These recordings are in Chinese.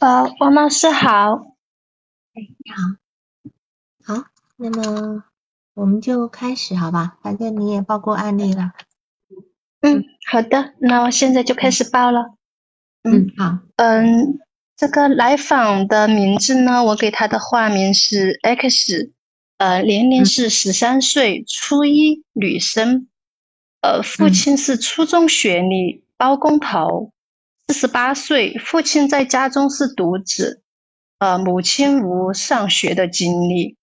呃，王老师好。哎，你好。好，那么我们就开始好吧？反正你也报过案例了。嗯，好的，那我现在就开始报了。嗯，好。嗯，这个来访的名字呢，我给他的化名是 X，呃，年龄是十三岁，初一，女生。呃，父亲是初中学历，包工头。四十八岁，父亲在家中是独子，呃，母亲无上学的经历。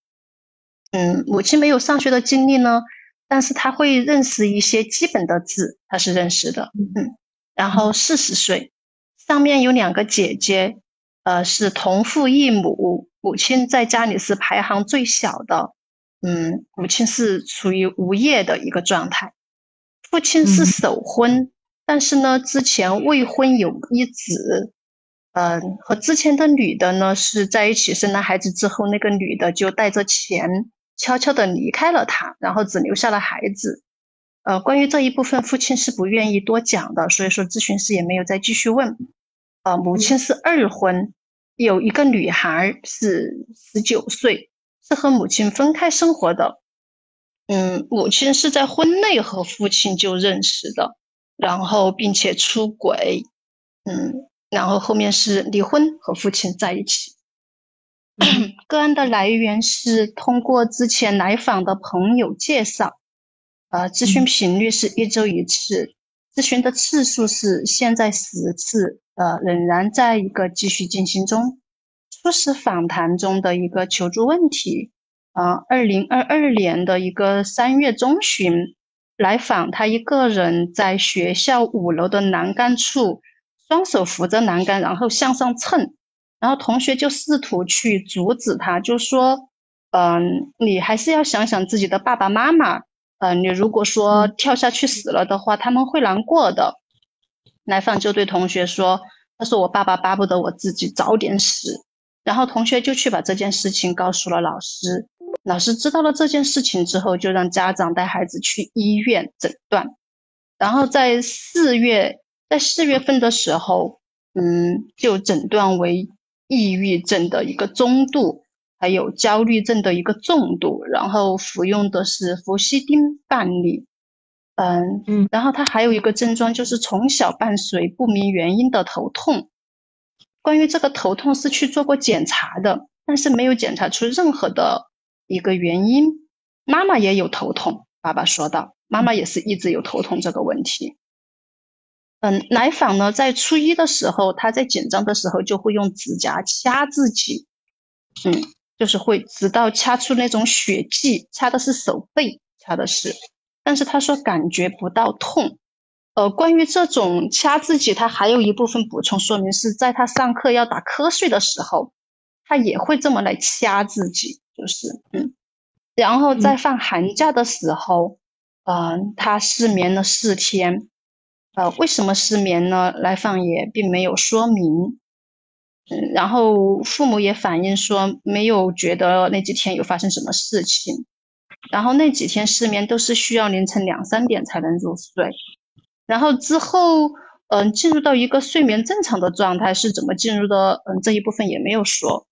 嗯，母亲没有上学的经历呢，但是他会认识一些基本的字，他是认识的。嗯，然后四十岁，上面有两个姐姐，呃，是同父异母，母亲在家里是排行最小的。嗯，母亲是处于无业的一个状态，父亲是守婚。但是呢，之前未婚有一子，嗯，和之前的女的呢是在一起生了孩子之后，那个女的就带着钱悄悄的离开了他，然后只留下了孩子。呃，关于这一部分，父亲是不愿意多讲的，所以说咨询师也没有再继续问。呃，母亲是二婚，有一个女孩是十九岁，是和母亲分开生活的。嗯，母亲是在婚内和父亲就认识的。然后，并且出轨，嗯，然后后面是离婚和父亲在一起。个案的来源是通过之前来访的朋友介绍，呃，咨询频率是一周一次，咨询的次数是现在十次，呃，仍然在一个继续进行中。初始访谈中的一个求助问题，呃，二零二二年的一个三月中旬。来访，他一个人在学校五楼的栏杆处，双手扶着栏杆，然后向上蹭，然后同学就试图去阻止他，就说：“嗯，你还是要想想自己的爸爸妈妈，嗯，你如果说跳下去死了的话，他们会难过的。”来访就对同学说：“他说我爸爸巴不得我自己早点死。”然后同学就去把这件事情告诉了老师。老师知道了这件事情之后，就让家长带孩子去医院诊断。然后在四月，在四月份的时候，嗯，就诊断为抑郁症的一个中度，还有焦虑症的一个重度。然后服用的是氟西汀半粒。嗯嗯。然后他还有一个症状，就是从小伴随不明原因的头痛。关于这个头痛是去做过检查的，但是没有检查出任何的。一个原因，妈妈也有头痛。爸爸说道：“妈妈也是一直有头痛这个问题。”嗯，来访呢，在初一的时候，他在紧张的时候就会用指甲掐自己，嗯，就是会直到掐出那种血迹，掐的是手背，掐的是，但是他说感觉不到痛。呃，关于这种掐自己，他还有一部分补充说明是在他上课要打瞌睡的时候，他也会这么来掐自己。就是嗯，然后在放寒假的时候，嗯，他失眠了四天，呃，为什么失眠呢？来访也并没有说明，嗯，然后父母也反映说没有觉得那几天有发生什么事情，然后那几天失眠都是需要凌晨两三点才能入睡，然后之后嗯，进入到一个睡眠正常的状态是怎么进入的？嗯，这一部分也没有说。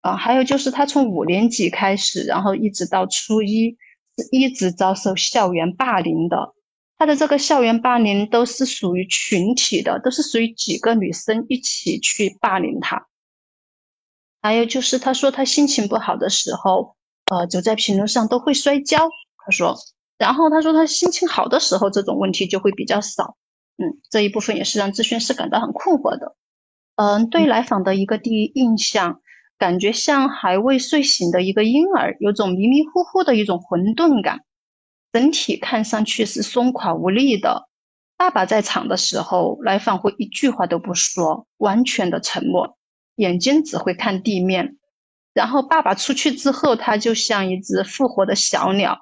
啊，还有就是他从五年级开始，然后一直到初一，是一直遭受校园霸凌的。他的这个校园霸凌都是属于群体的，都是属于几个女生一起去霸凌他。还有就是他说他心情不好的时候，呃，走在平路上都会摔跤。他说，然后他说他心情好的时候，这种问题就会比较少。嗯，这一部分也是让咨询师感到很困惑的。嗯，对来访的一个第一印象。感觉像还未睡醒的一个婴儿，有种迷迷糊糊的一种混沌感，整体看上去是松垮无力的。爸爸在场的时候，来访会一句话都不说，完全的沉默，眼睛只会看地面。然后爸爸出去之后，他就像一只复活的小鸟，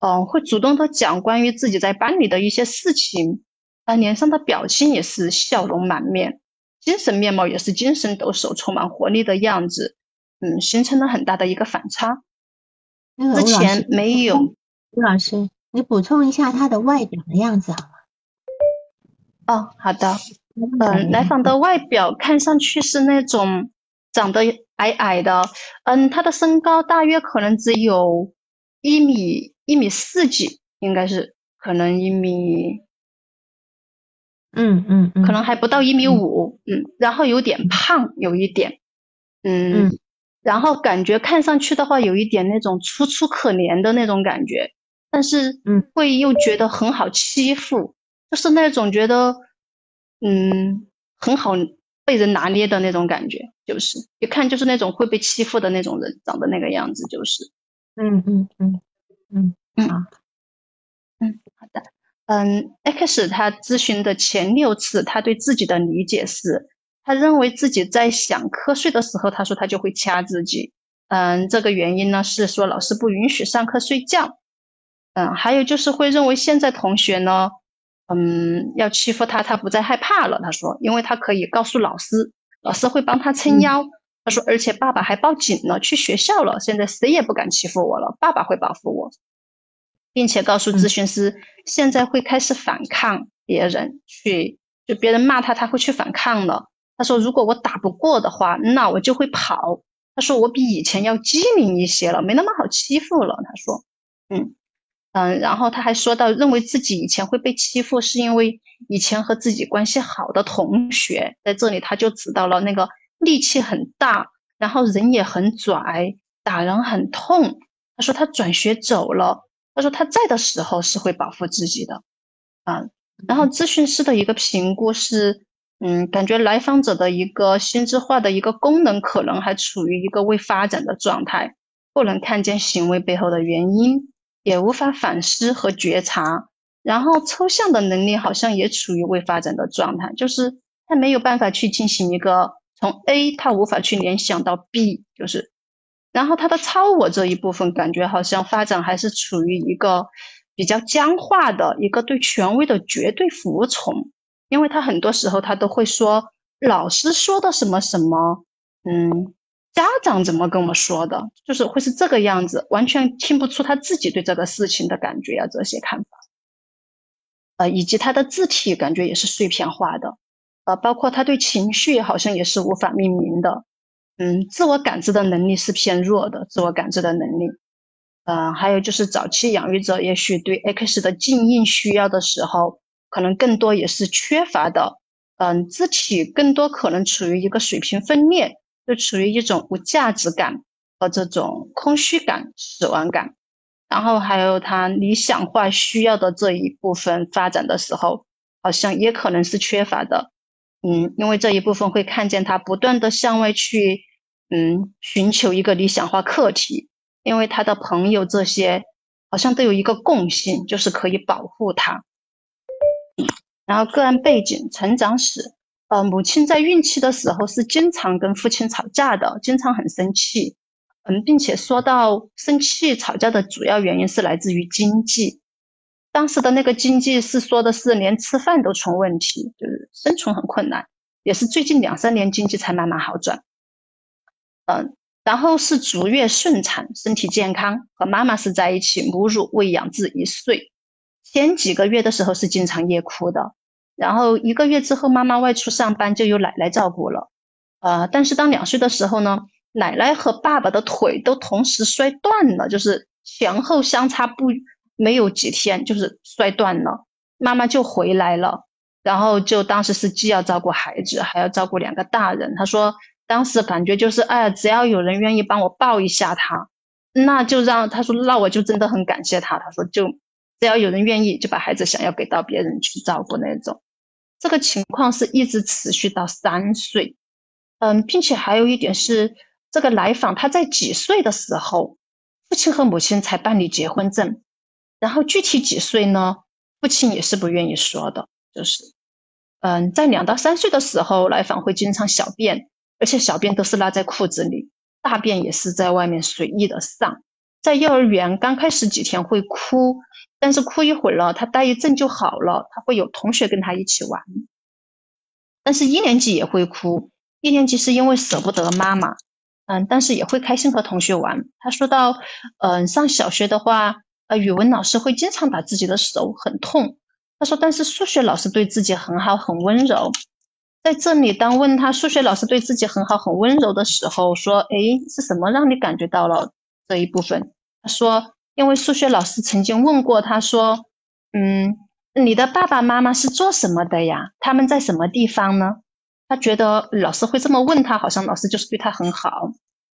嗯，会主动的讲关于自己在班里的一些事情，啊，脸上的表情也是笑容满面，精神面貌也是精神抖擞、充满活力的样子。嗯，形成了很大的一个反差。之前没有，吴老师，你补充一下他的外表的样子好吗？哦，好的。嗯，来访的外表看上去是那种长得矮矮的，嗯，他的身高大约可能只有一米一米四几，应该是可能一米，嗯嗯嗯，可能还不到一米五，嗯，然后有点胖，有一点，嗯，然后感觉看上去的话，有一点那种楚楚可怜的那种感觉，但是嗯，会又觉得很好欺负，就是那种觉得。嗯，很好被人拿捏的那种感觉，就是一看就是那种会被欺负的那种人，长得那个样子，就是，嗯嗯嗯嗯嗯啊，嗯好的，嗯，X 他咨询的前六次，他对自己的理解是，他认为自己在想瞌睡的时候，他说他就会掐自己，嗯，这个原因呢是说老师不允许上课睡觉，嗯，还有就是会认为现在同学呢。嗯，要欺负他，他不再害怕了。他说，因为他可以告诉老师，老师会帮他撑腰。他说，而且爸爸还报警了，去学校了。现在谁也不敢欺负我了，爸爸会保护我，并且告诉咨询师，现在会开始反抗别人，去就别人骂他，他会去反抗了。他说，如果我打不过的话，那我就会跑。他说，我比以前要机灵一些了，没那么好欺负了。他说，嗯。嗯，然后他还说到，认为自己以前会被欺负，是因为以前和自己关系好的同学在这里，他就知道了那个力气很大，然后人也很拽，打人很痛。他说他转学走了，他说他在的时候是会保护自己的。啊，然后咨询师的一个评估是，嗯，感觉来访者的一个心智化的一个功能可能还处于一个未发展的状态，不能看见行为背后的原因。也无法反思和觉察，然后抽象的能力好像也处于未发展的状态，就是他没有办法去进行一个从 A，他无法去联想到 B，就是，然后他的超我这一部分感觉好像发展还是处于一个比较僵化的一个对权威的绝对服从，因为他很多时候他都会说老师说的什么什么，嗯。家长怎么跟我说的？就是会是这个样子，完全听不出他自己对这个事情的感觉啊，这些看法，呃，以及他的字体感觉也是碎片化的，呃，包括他对情绪好像也是无法命名的，嗯，自我感知的能力是偏弱的，自我感知的能力，呃，还有就是早期养育者也许对 X 的静音需要的时候，可能更多也是缺乏的，嗯，字体更多可能处于一个水平分裂。就处于一种无价值感和这种空虚感、死亡感，然后还有他理想化需要的这一部分发展的时候，好像也可能是缺乏的。嗯，因为这一部分会看见他不断的向外去，嗯，寻求一个理想化课题，因为他的朋友这些好像都有一个共性，就是可以保护他。然后个案背景、成长史。呃，母亲在孕期的时候是经常跟父亲吵架的，经常很生气，嗯，并且说到生气吵架的主要原因是来自于经济。当时的那个经济是说的是连吃饭都成问题，就是生存很困难，也是最近两三年经济才慢慢好转。嗯，然后是足月顺产，身体健康，和妈妈是在一起母乳喂养至一岁，前几个月的时候是经常夜哭的。然后一个月之后，妈妈外出上班，就由奶奶照顾了。呃，但是当两岁的时候呢，奶奶和爸爸的腿都同时摔断了，就是前后相差不没有几天，就是摔断了。妈妈就回来了，然后就当时是既要照顾孩子，还要照顾两个大人。他说当时感觉就是，哎，只要有人愿意帮我抱一下他，那就让他说，那我就真的很感谢他。他说就只要有人愿意，就把孩子想要给到别人去照顾那种。这个情况是一直持续到三岁，嗯，并且还有一点是，这个来访他在几岁的时候，父亲和母亲才办理结婚证，然后具体几岁呢？父亲也是不愿意说的，就是，嗯，在两到三岁的时候，来访会经常小便，而且小便都是拉在裤子里，大便也是在外面随意的上，在幼儿园刚开始几天会哭。但是哭一会儿了，他待一阵就好了。他会有同学跟他一起玩，但是一年级也会哭。一年级是因为舍不得妈妈，嗯，但是也会开心和同学玩。他说到，嗯，上小学的话，呃，语文老师会经常打自己的手，很痛。他说，但是数学老师对自己很好，很温柔。在这里，当问他数学老师对自己很好、很温柔的时候，说：“哎，是什么让你感觉到了这一部分？”他说：“因为数学老师曾经问过他，说，嗯，你的爸爸妈妈是做什么的呀？他们在什么地方呢？”他觉得老师会这么问他，好像老师就是对他很好，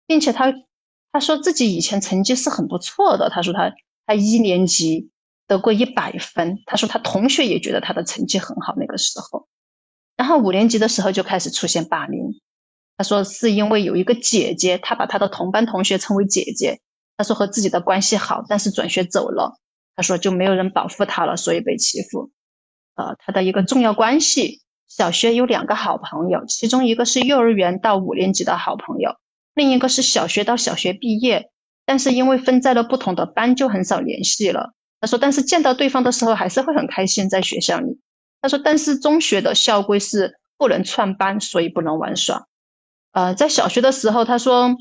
并且他他说自己以前成绩是很不错的。他说他他一年级得过一百分。他说他同学也觉得他的成绩很好那个时候。然后五年级的时候就开始出现霸凌，他说是因为有一个姐姐，他把他的同班同学称为姐姐，他说和自己的关系好，但是转学走了，他说就没有人保护他了，所以被欺负。呃，他的一个重要关系，小学有两个好朋友，其中一个是幼儿园到五年级的好朋友，另一个是小学到小学毕业，但是因为分在了不同的班，就很少联系了。他说，但是见到对方的时候还是会很开心，在学校里。他说：“但是中学的校规是不能串班，所以不能玩耍。呃，在小学的时候，他说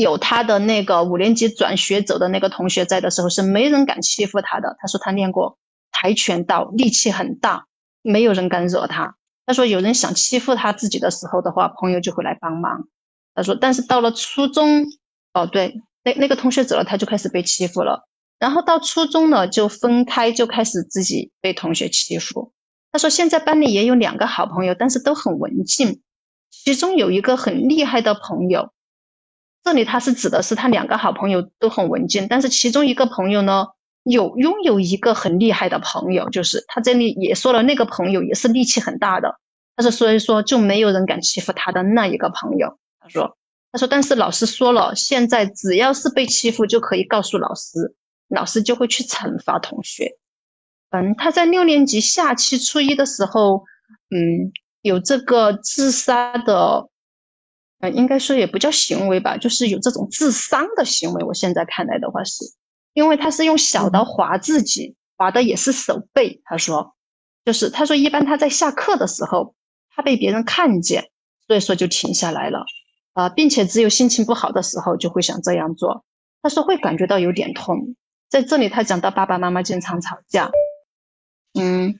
有他的那个五年级转学走的那个同学在的时候，是没人敢欺负他的。他说他练过跆拳道，力气很大，没有人敢惹他。他说有人想欺负他自己的时候的话，朋友就会来帮忙。他说，但是到了初中，哦，对，那那个同学走了，他就开始被欺负了。”然后到初中呢，就分开，就开始自己被同学欺负。他说现在班里也有两个好朋友，但是都很文静。其中有一个很厉害的朋友，这里他是指的是他两个好朋友都很文静，但是其中一个朋友呢，有拥有一个很厉害的朋友，就是他这里也说了那个朋友也是力气很大的。但是所以说就没有人敢欺负他的那一个朋友。他说他说但是老师说了，现在只要是被欺负就可以告诉老师。老师就会去惩罚同学。嗯，他在六年级下期初一的时候，嗯，有这个自杀的，嗯，应该说也不叫行为吧，就是有这种自伤的行为。我现在看来的话，是因为他是用小刀划自己，划的也是手背。他说，就是他说一般他在下课的时候，他被别人看见，所以说就停下来了，啊，并且只有心情不好的时候就会想这样做。他说会感觉到有点痛。在这里，他讲到爸爸妈妈经常吵架。嗯，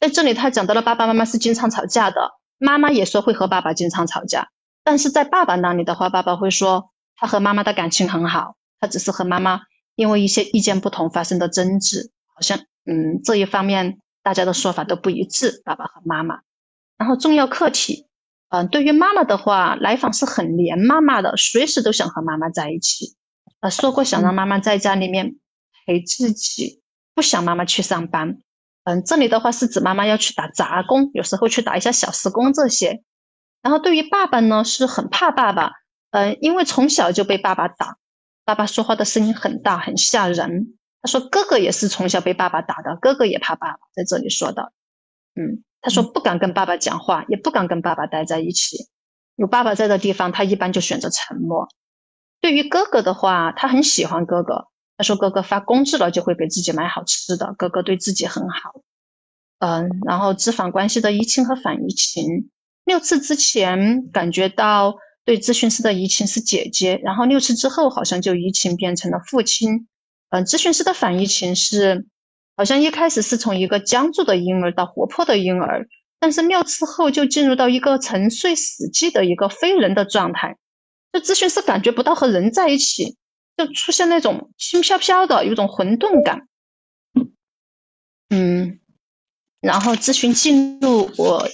在这里他讲到了爸爸妈妈是经常吵架的，妈妈也说会和爸爸经常吵架。但是在爸爸那里的话，爸爸会说他和妈妈的感情很好，他只是和妈妈因为一些意见不同发生的争执，好像嗯这一方面大家的说法都不一致。爸爸和妈妈，然后重要课题，嗯，对于妈妈的话，来访是很黏妈妈的，随时都想和妈妈在一起。呃，说过想让妈妈在家里面。陪自己不想妈妈去上班，嗯，这里的话是指妈妈要去打杂工，有时候去打一下小时工这些。然后对于爸爸呢，是很怕爸爸，嗯，因为从小就被爸爸打，爸爸说话的声音很大，很吓人。他说哥哥也是从小被爸爸打的，哥哥也怕爸爸，在这里说的，嗯，他说不敢跟爸爸讲话，也不敢跟爸爸待在一起，有爸爸在的地方，他一般就选择沉默。对于哥哥的话，他很喜欢哥哥。他说：“哥哥发工资了，就会给自己买好吃的。哥哥对自己很好，嗯，然后咨访关系的移情和反移情。六次之前感觉到对咨询师的移情是姐姐，然后六次之后好像就移情变成了父亲。嗯，咨询师的反移情是好像一开始是从一个僵住的婴儿到活泼的婴儿，但是六次后就进入到一个沉睡死寂的一个非人的状态。就咨询师感觉不到和人在一起。”就出现那种轻飘飘的，有种混沌感。嗯，然后咨询记录，我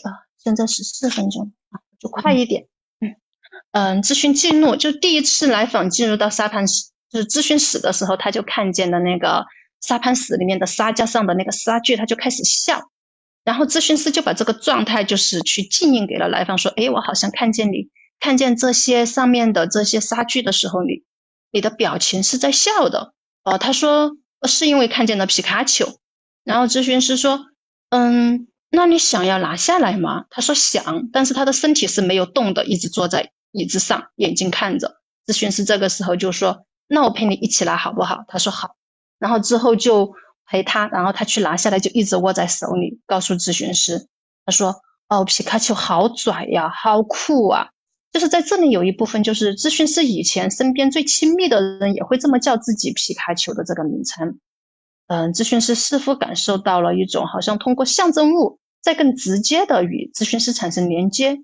现在十四分钟啊，就快一点。嗯嗯，咨询记录就第一次来访进入到沙盘室，就是咨询室的时候，他就看见的那个沙盘室里面的沙架上的那个沙具，他就开始笑。然后咨询师就把这个状态就是去静音给了来访，说：“哎，我好像看见你看见这些上面的这些沙具的时候，你。”你的表情是在笑的，哦，他说是因为看见了皮卡丘，然后咨询师说，嗯，那你想要拿下来吗？他说想，但是他的身体是没有动的，一直坐在椅子上，眼睛看着。咨询师这个时候就说，那我陪你一起拿好不好？他说好，然后之后就陪他，然后他去拿下来，就一直握在手里，告诉咨询师，他说，哦，皮卡丘好拽呀，好酷啊。就是在这里有一部分，就是咨询师以前身边最亲密的人也会这么叫自己皮卡丘的这个名称。嗯，咨询师似乎感受到了一种好像通过象征物在更直接的与咨询师产生连接，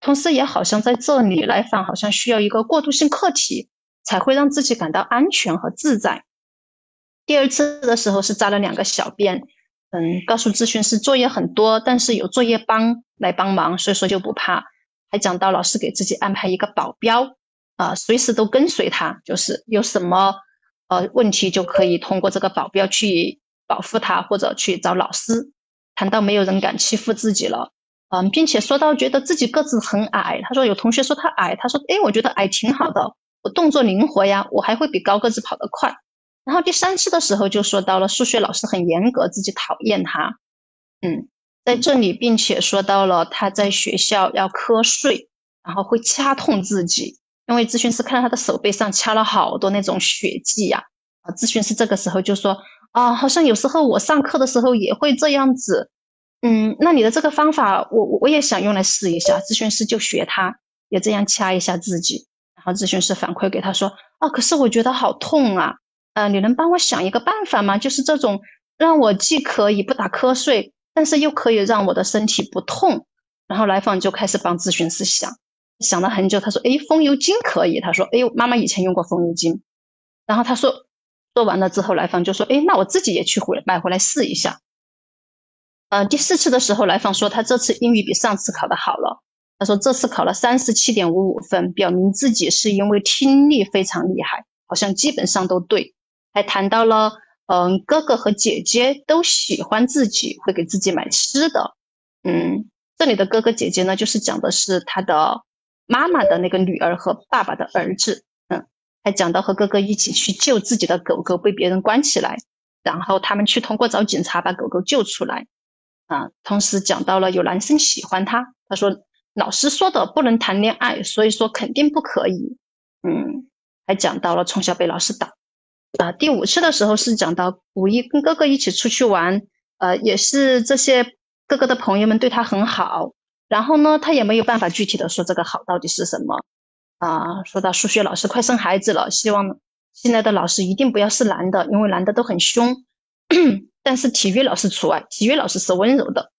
同时也好像在这里来访好像需要一个过渡性客体，才会让自己感到安全和自在。第二次的时候是扎了两个小辫，嗯，告诉咨询师作业很多，但是有作业帮来帮忙，所以说就不怕。还讲到老师给自己安排一个保镖，啊，随时都跟随他，就是有什么呃问题就可以通过这个保镖去保护他，或者去找老师。谈到没有人敢欺负自己了，嗯，并且说到觉得自己个子很矮，他说有同学说他矮，他说哎，我觉得矮挺好的，我动作灵活呀，我还会比高个子跑得快。然后第三次的时候就说到了数学老师很严格，自己讨厌他，嗯。在这里，并且说到了他在学校要瞌睡，然后会掐痛自己，因为咨询师看到他的手背上掐了好多那种血迹呀。啊，咨询师这个时候就说啊，好像有时候我上课的时候也会这样子。嗯，那你的这个方法，我我也想用来试一下。咨询师就学他，也这样掐一下自己。然后咨询师反馈给他说，啊，可是我觉得好痛啊。呃，你能帮我想一个办法吗？就是这种让我既可以不打瞌睡。但是又可以让我的身体不痛，然后来访就开始帮咨询师想，想了很久。他说：“哎，风油精可以。”他说：“哎，妈妈以前用过风油精。”然后他说，做完了之后，来访就说：“哎，那我自己也去回买回来试一下。”嗯，第四次的时候，来访说他这次英语比上次考的好了。他说这次考了三十七点五五分，表明自己是因为听力非常厉害，好像基本上都对。还谈到了。嗯，哥哥和姐姐都喜欢自己，会给自己买吃的。嗯，这里的哥哥姐姐呢，就是讲的是他的妈妈的那个女儿和爸爸的儿子。还讲到和哥哥一起去救自己的狗狗被别人关起来，然后他们去通过找警察把狗狗救出来。啊，同时讲到了有男生喜欢他，他说老师说的不能谈恋爱，所以说肯定不可以。嗯，还讲到了从小被老师打。啊，第五次的时候是讲到五一跟哥哥一起出去玩，呃，也是这些哥哥的朋友们对他很好，然后呢，他也没有办法具体的说这个好到底是什么。啊，说到数学老师快生孩子了，希望现在的老师一定不要是男的，因为男的都很凶，但是体育老师除外，体育老师是温柔的。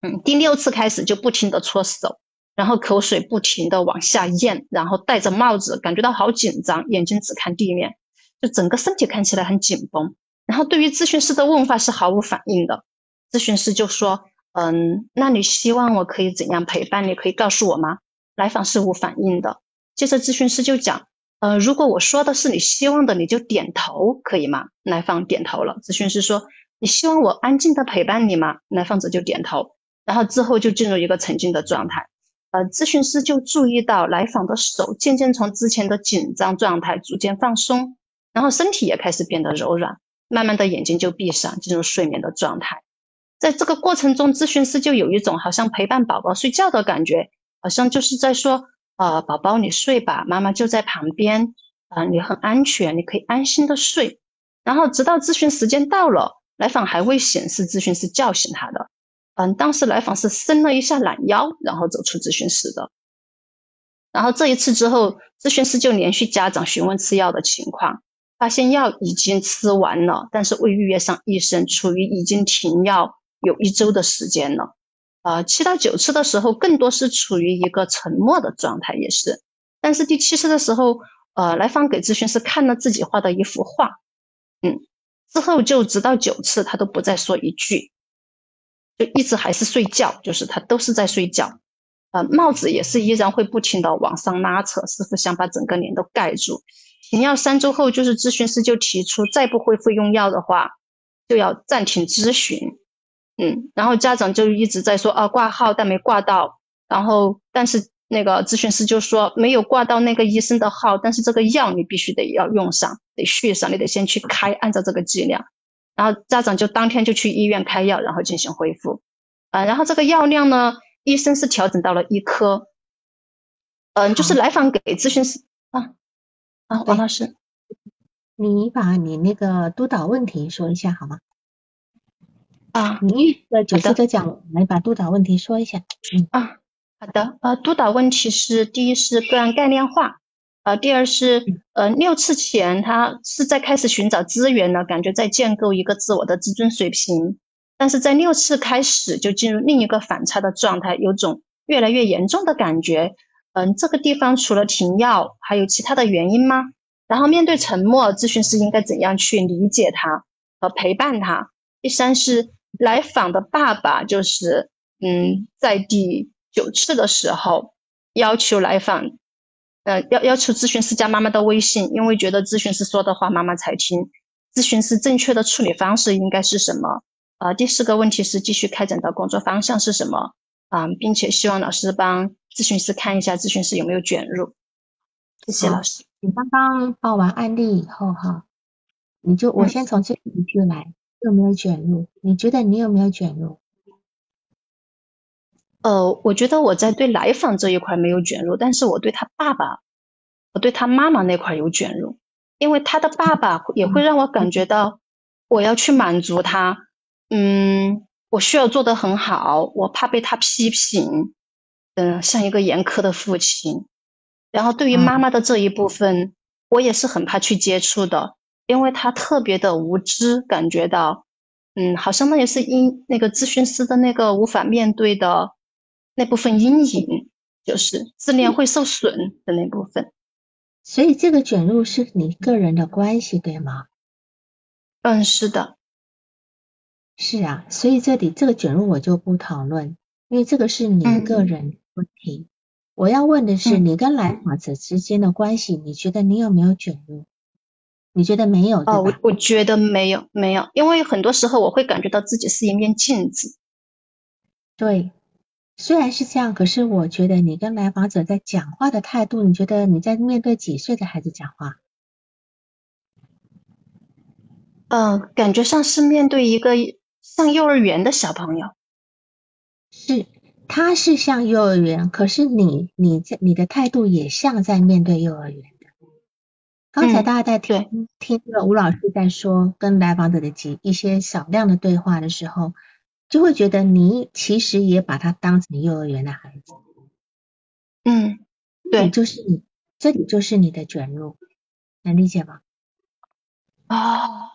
嗯，第六次开始就不停的搓手，然后口水不停的往下咽，然后戴着帽子，感觉到好紧张，眼睛只看地面。就整个身体看起来很紧绷，然后对于咨询师的问话是毫无反应的。咨询师就说：“嗯，那你希望我可以怎样陪伴你？可以告诉我吗？”来访是无反应的。接着咨询师就讲：“呃，如果我说的是你希望的，你就点头，可以吗？”来访点头了。咨询师说：“你希望我安静的陪伴你吗？”来访者就点头。然后之后就进入一个沉静的状态。呃，咨询师就注意到来访的手渐渐从之前的紧张状态逐渐放松。然后身体也开始变得柔软，慢慢的眼睛就闭上，进入睡眠的状态。在这个过程中，咨询师就有一种好像陪伴宝宝睡觉的感觉，好像就是在说，呃，宝宝你睡吧，妈妈就在旁边，啊，你很安全，你可以安心的睡。然后直到咨询时间到了，来访还未显示咨询师叫醒他的，嗯，当时来访是伸了一下懒腰，然后走出咨询室的。然后这一次之后，咨询师就连续家长询问吃药的情况。发现药已经吃完了，但是未预约上医生，处于已经停药有一周的时间了。呃，七到九次的时候，更多是处于一个沉默的状态，也是。但是第七次的时候，呃，来访给咨询师看了自己画的一幅画，嗯，之后就直到九次，他都不再说一句，就一直还是睡觉，就是他都是在睡觉。呃，帽子也是依然会不停的往上拉扯，似乎想把整个脸都盖住。停药三周后，就是咨询师就提出，再不恢复用药的话，就要暂停咨询。嗯，然后家长就一直在说啊，挂号但没挂到，然后但是那个咨询师就说没有挂到那个医生的号，但是这个药你必须得要用上，得续上，你得先去开，按照这个剂量。然后家长就当天就去医院开药，然后进行恢复。啊，然后这个药量呢，医生是调整到了一颗。嗯，就是来访给咨询师啊。啊，王老师，你把你那个督导问题说一下好吗？啊，你的九次的讲，来把督导问题说一下。嗯啊，好的。呃，督导问题是：第一是个案概念化，呃，第二是呃六次前他是在开始寻找资源呢，感觉在建构一个自我的自尊水平，但是在六次开始就进入另一个反差的状态，有种越来越严重的感觉。嗯，这个地方除了停药，还有其他的原因吗？然后面对沉默，咨询师应该怎样去理解他和陪伴他？第三是来访的爸爸，就是嗯，在第九次的时候要求来访，呃，要要求咨询师加妈妈的微信，因为觉得咨询师说的话妈妈才听。咨询师正确的处理方式应该是什么？呃，第四个问题是继续开展的工作方向是什么？啊，并且希望老师帮咨询师看一下咨询师有没有卷入。谢谢老师。你刚刚报完案例以后哈，你就我先从这一句来，有没有卷入？你觉得你有没有卷入？呃，我觉得我在对来访这一块没有卷入，但是我对他爸爸，我对他妈妈那块有卷入，因为他的爸爸也会让我感觉到我要去满足他，嗯，我需要做得很好，我怕被他批评，嗯，像一个严苛的父亲。然后对于妈妈的这一部分，我也是很怕去接触的，因为他特别的无知，感觉到，嗯，好像那也是因那个咨询师的那个无法面对的那部分阴影，就是自恋会受损的那部分。所以这个卷入是你个人的关系，对吗？嗯，是的。是啊，所以这里这个卷入我就不讨论，因为这个是你个人问题。我要问的是，你跟来访者之间的关系，你觉得你有没有卷入？你觉得没有？哦，我我觉得没有，没有，因为很多时候我会感觉到自己是一面镜子。对，虽然是这样，可是我觉得你跟来访者在讲话的态度，你觉得你在面对几岁的孩子讲话？嗯，感觉像是面对一个上幼儿园的小朋友。是。他是像幼儿园，可是你你在你的态度也像在面对幼儿园的。刚才大家在听听了吴老师在说跟来访者的几一些少量的对话的时候，就会觉得你其实也把他当成幼儿园的孩子。嗯，对，就是你这里就是你的卷入，能理解吗？哦，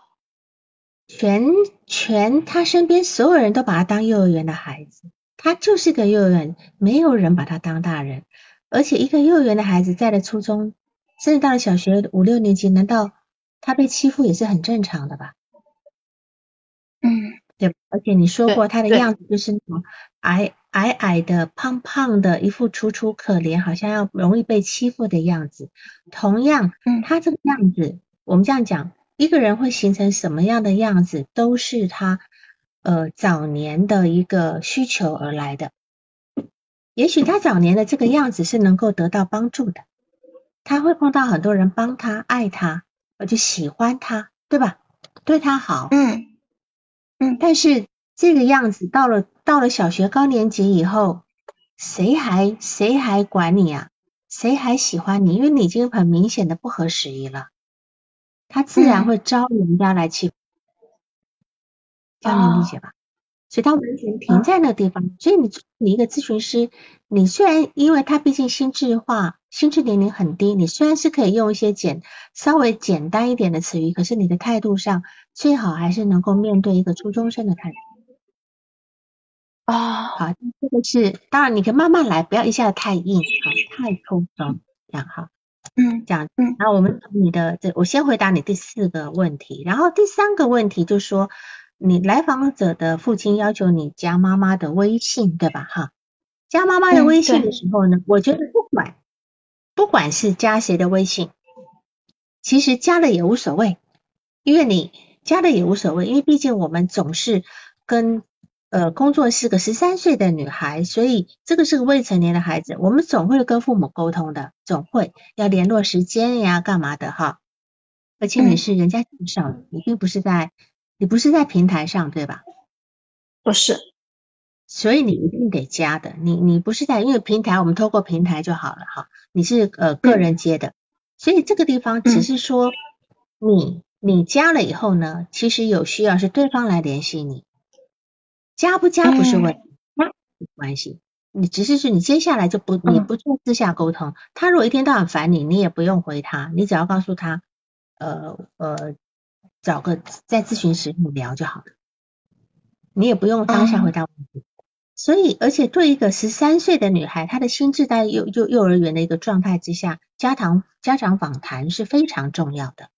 全全他身边所有人都把他当幼儿园的孩子。他就是个幼儿园，没有人把他当大人，而且一个幼儿园的孩子在了初中，甚至到了小学五六年级，难道他被欺负也是很正常的吧？嗯，对。而且你说过他的样子就是那种矮矮矮的、胖胖的，一副楚楚可怜，好像要容易被欺负的样子。同样，嗯他这个样子，我们这样讲，一个人会形成什么样的样子，都是他。呃，早年的一个需求而来的，也许他早年的这个样子是能够得到帮助的，他会碰到很多人帮他、爱他，而且喜欢他，对吧？对他好，嗯嗯。但是这个样子到了到了小学高年级以后，谁还谁还管你啊？谁还喜欢你？因为你已经很明显的不合时宜了，他自然会招人家来欺负。这样能理解吧？所以他完全停在那个地方。所以你你一个咨询师，你虽然因为他毕竟心智化、心智年龄很低，你虽然是可以用一些简稍微简单一点的词语，可是你的态度上最好还是能够面对一个初中生的态度。哦，好，这个是当然你可以慢慢来，不要一下子太硬，好，太冲动，这样好。嗯，这样，嗯，然后我们从你的这，我先回答你第四个问题，然后第三个问题就是说。你来访者的父亲要求你加妈妈的微信，对吧？哈，加妈妈的微信的时候呢，我觉得不管不管是加谁的微信，其实加了也无所谓，因为你加了也无所谓，因为毕竟我们总是跟呃工作是个十三岁的女孩，所以这个是个未成年的孩子，我们总会跟父母沟通的，总会要联络时间呀，干嘛的哈？而且你是人家介绍的，你并不是在。你不是在平台上对吧？不是，所以你一定得加的。你你不是在，因为平台我们透过平台就好了哈。你是呃个人接的，所以这个地方只是说你你加了以后呢，其实有需要是对方来联系你，加不加不是问题，没关系。你只是说你接下来就不你不做私下沟通，他如果一天到晚烦你，你也不用回他，你只要告诉他呃呃。找个在咨询室你聊就好了，你也不用当下回答问题。所以，而且对一个十三岁的女孩，她的心智在幼幼幼儿园的一个状态之下，家长家长访谈是非常重要的。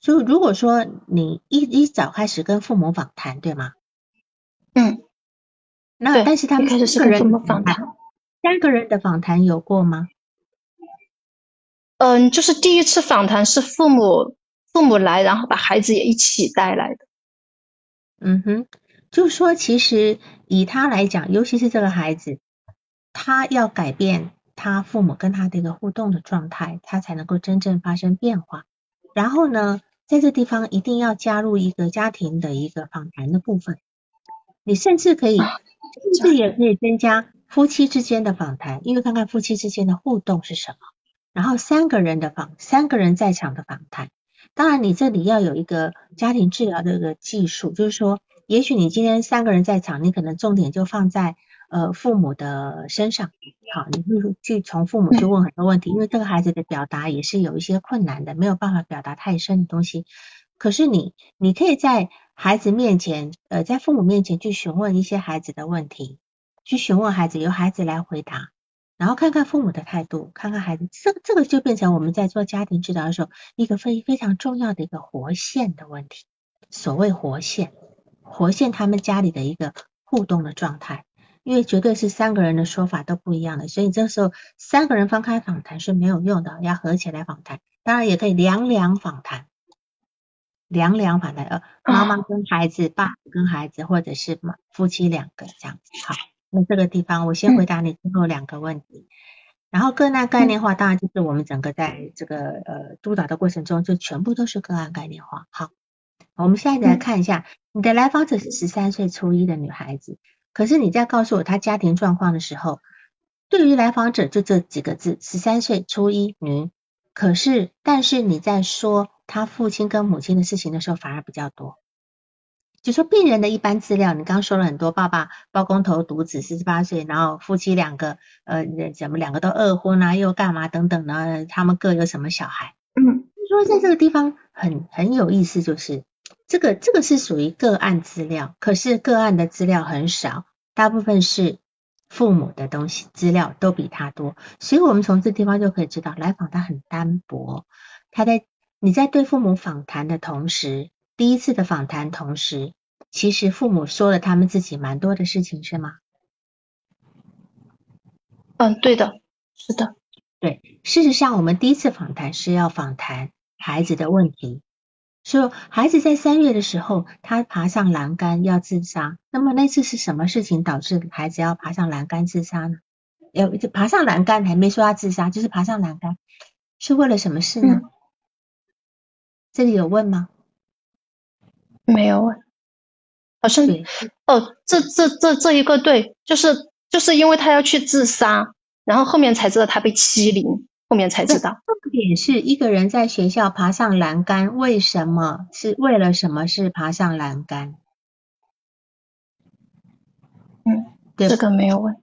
所以，如果说你一一早开始跟父母访谈，对吗？嗯，那但是他们开始是跟父母访谈，三个人的访谈有过吗？嗯，就是第一次访谈是父母父母来，然后把孩子也一起带来的。嗯哼。就说，其实以他来讲，尤其是这个孩子，他要改变他父母跟他的一个互动的状态，他才能够真正发生变化。然后呢，在这地方一定要加入一个家庭的一个访谈的部分。你甚至可以，甚至也可以增加夫妻之间的访谈，因为看看夫妻之间的互动是什么。然后三个人的访，三个人在场的访谈。当然，你这里要有一个家庭治疗的一个技术，就是说。也许你今天三个人在场，你可能重点就放在呃父母的身上，好，你会去从父母去问很多问题，因为这个孩子的表达也是有一些困难的，没有办法表达太深的东西。可是你，你可以在孩子面前，呃，在父母面前去询问一些孩子的问题，去询问孩子，由孩子来回答，然后看看父母的态度，看看孩子，这这个就变成我们在做家庭治疗的时候一个非非常重要的一个活线的问题。所谓活线。活现他们家里的一个互动的状态，因为绝对是三个人的说法都不一样的，所以这时候三个人分开访谈是没有用的，要合起来访谈。当然也可以两两访谈，两两访谈，呃，妈妈跟孩子，爸爸跟孩子，或者是夫妻两个这样子。好，那这个地方我先回答你最后两个问题，然后个案概念化，当然就是我们整个在这个呃督导的过程中，就全部都是个案概念化。好。我们现在来看一下，你的来访者是十三岁初一的女孩子，可是你在告诉我她家庭状况的时候，对于来访者就这几个字：十三岁初一女。可是，但是你在说她父亲跟母亲的事情的时候，反而比较多。就说病人的一般资料，你刚刚说了很多，爸爸包工头独子，四十八岁，然后夫妻两个，呃，怎么两个都二婚啊，又干嘛等等呢？他们各有什么小孩？嗯，说在这个地方很很有意思，就是。这个这个是属于个案资料，可是个案的资料很少，大部分是父母的东西资料都比他多，所以我们从这地方就可以知道，来访他很单薄。他在你在对父母访谈的同时，第一次的访谈同时，其实父母说了他们自己蛮多的事情，是吗？嗯，对的，是的，对。事实上，我们第一次访谈是要访谈孩子的问题。说孩子在三月的时候，他爬上栏杆要自杀。那么那次是什么事情导致孩子要爬上栏杆自杀呢？要爬上栏杆还没说要自杀，就是爬上栏杆是为了什么事呢？这里有问吗？没有问，好像哦，这这这这一个对，就是就是因为他要去自杀，然后后面才知道他被欺凌。后面才知道，重点是一个人在学校爬上栏杆，为什么？是为了什么？是爬上栏杆？嗯，这个没有问。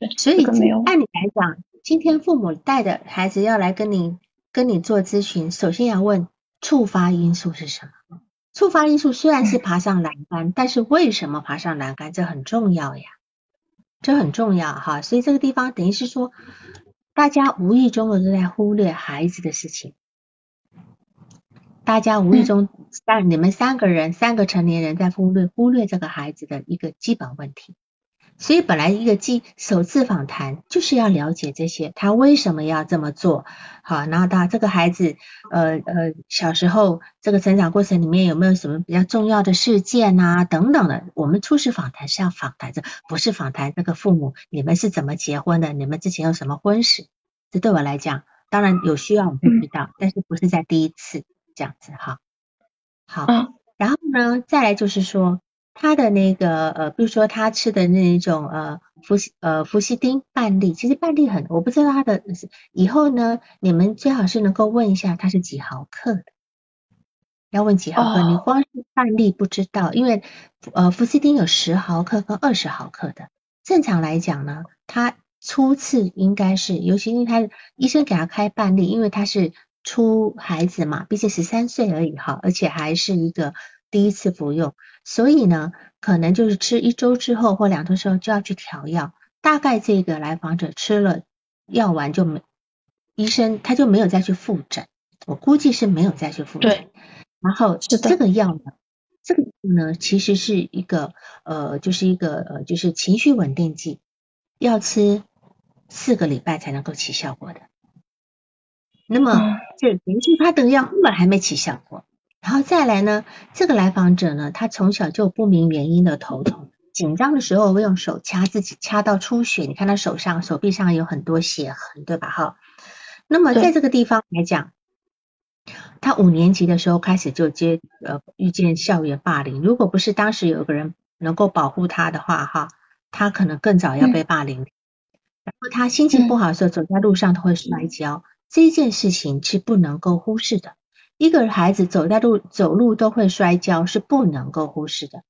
对，所以按理来讲，今天父母带着孩子要来跟你跟你做咨询，首先要问触发因素是什么？触发因素虽然是爬上栏杆，但是为什么爬上栏杆？这很重要呀，这很重要哈。所以这个地方等于是说。大家无意中的都在忽略孩子的事情，大家无意中，但你们三个人，三个成年人在忽略忽略这个孩子的一个基本问题。所以本来一个记首次访谈就是要了解这些，他为什么要这么做？好，然后他这个孩子，呃呃，小时候这个成长过程里面有没有什么比较重要的事件啊？等等的，我们初始访谈是要访谈这，不是访谈这个父母，你们是怎么结婚的？你们之前有什么婚史？这对我来讲，当然有需要我会知道，但是不是在第一次这样子哈。好，然后呢，再来就是说。他的那个呃，比如说他吃的那一种呃氟呃氟西汀半粒，其实半粒很，我不知道他的以后呢，你们最好是能够问一下他是几毫克的，要问几毫克，你光是半粒不知道，因为呃氟西汀有十毫克跟二十毫克的，正常来讲呢，他初次应该是，尤其因为他医生给他开半粒，因为他是初孩子嘛，毕竟十三岁而已哈，而且还是一个。第一次服用，所以呢，可能就是吃一周之后或两周之后就要去调药。大概这个来访者吃了药丸就没，医生他就没有再去复诊，我估计是没有再去复诊。然后这个药呢，这个药呢其实是一个呃，就是一个呃，就是情绪稳定剂，要吃四个礼拜才能够起效果的。那么这等于说他的药根本还没起效果。然后再来呢，这个来访者呢，他从小就不明原因的头痛，紧张的时候会用手掐自己，掐到出血。你看他手上、手臂上有很多血痕，对吧？哈。那么在这个地方来讲，他五年级的时候开始就接呃遇见校园霸凌，如果不是当时有个人能够保护他的话，哈，他可能更早要被霸凌。然后他心情不好的时候，走在路上都会摔跤，这件事情是不能够忽视的。一个孩子走在路走路都会摔跤，是不能够忽视的，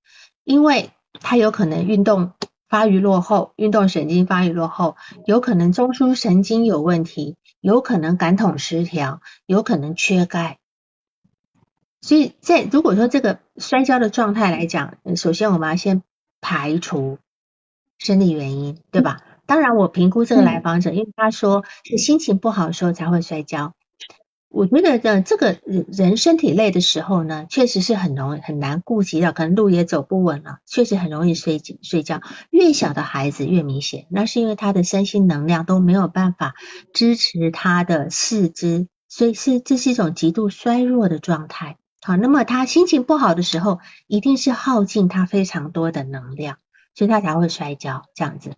因为他有可能运动发育落后，运动神经发育落后，有可能中枢神经有问题，有可能感统失调，有可能缺钙。所以在如果说这个摔跤的状态来讲，首先我们要先排除生理原因，对吧？当然，我评估这个来访者，因为他说是心情不好的时候才会摔跤。我觉得呢，这个人身体累的时候呢，确实是很容易很难顾及到，可能路也走不稳了，确实很容易睡睡觉。越小的孩子越明显，那是因为他的身心能量都没有办法支持他的四肢，所以是这是一种极度衰弱的状态。好，那么他心情不好的时候，一定是耗尽他非常多的能量，所以他才会摔跤这样子。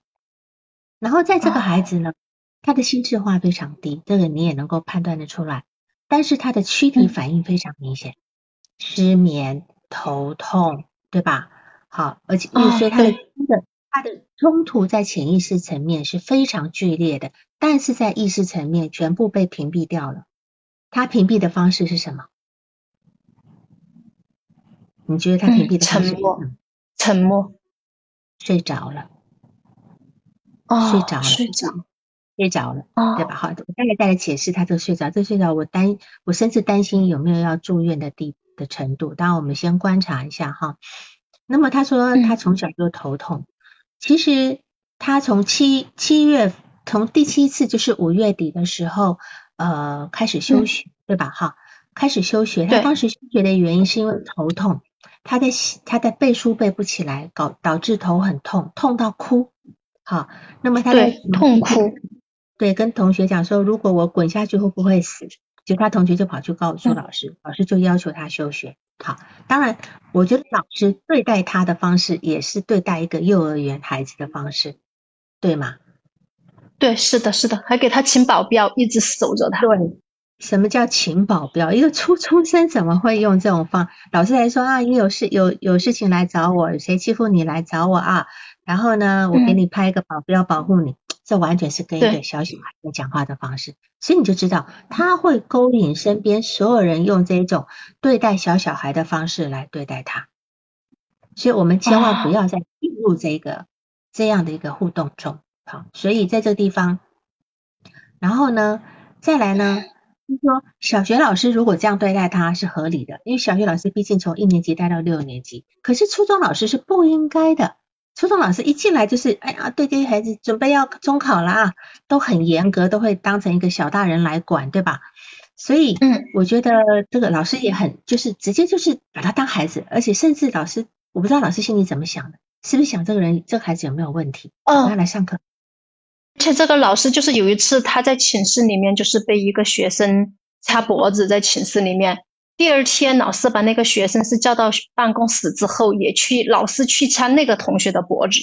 然后在这个孩子呢，他的心智化非常低，这个你也能够判断的出来。但是他的躯体反应非常明显，失眠、头痛，对吧？好，而且所以他的的他的冲突在潜意识层面是非常剧烈的，但是在意识层面全部被屏蔽掉了。他屏蔽的方式是什么？你觉得他屏蔽的方式？沉默，沉默，睡着了，哦睡着了，睡着。睡着了，对吧？好，我大概再来解释他这个睡着。这个睡着，我担我甚至担心有没有要住院的地的程度。当然，我们先观察一下哈。那么他说他从小就头痛，其实他从七七月从第七次就是五月底的时候呃开始休学，对吧？哈，开始休学。他当时休学的原因是因为头痛，他在他在背书背不起来，搞导致头很痛，痛到哭。好，那么他在痛哭。对，跟同学讲说，如果我滚下去会不会死？其他同学就跑去告诉老师，老师就要求他休学。好，当然，我觉得老师对待他的方式也是对待一个幼儿园孩子的方式，对吗？对，是的，是的，还给他请保镖，一直守着他。对，什么叫请保镖？一个初中生怎么会用这种方？老师来说啊，你有事有有事情来找我，谁欺负你来找我啊？然后呢，我给你派一个保镖保护你。这完全是跟一个小小孩在讲话的方式，所以你就知道他会勾引身边所有人用这种对待小小孩的方式来对待他，所以我们千万不要再进入这个这样的一个互动中。好，所以在这个地方，然后呢，再来呢，就说小学老师如果这样对待他是合理的，因为小学老师毕竟从一年级带到六年级，可是初中老师是不应该的。初中老师一进来就是，哎呀，对这些孩子准备要中考了啊，都很严格，都会当成一个小大人来管，对吧？所以，嗯，我觉得这个老师也很，就是直接就是把他当孩子，而且甚至老师，我不知道老师心里怎么想的，是不是想这个人这个孩子有没有问题，哦，他来上课。而且这个老师就是有一次他在寝室里面就是被一个学生掐脖子，在寝室里面。第二天，老师把那个学生是叫到办公室之后，也去老师去掐那个同学的脖子。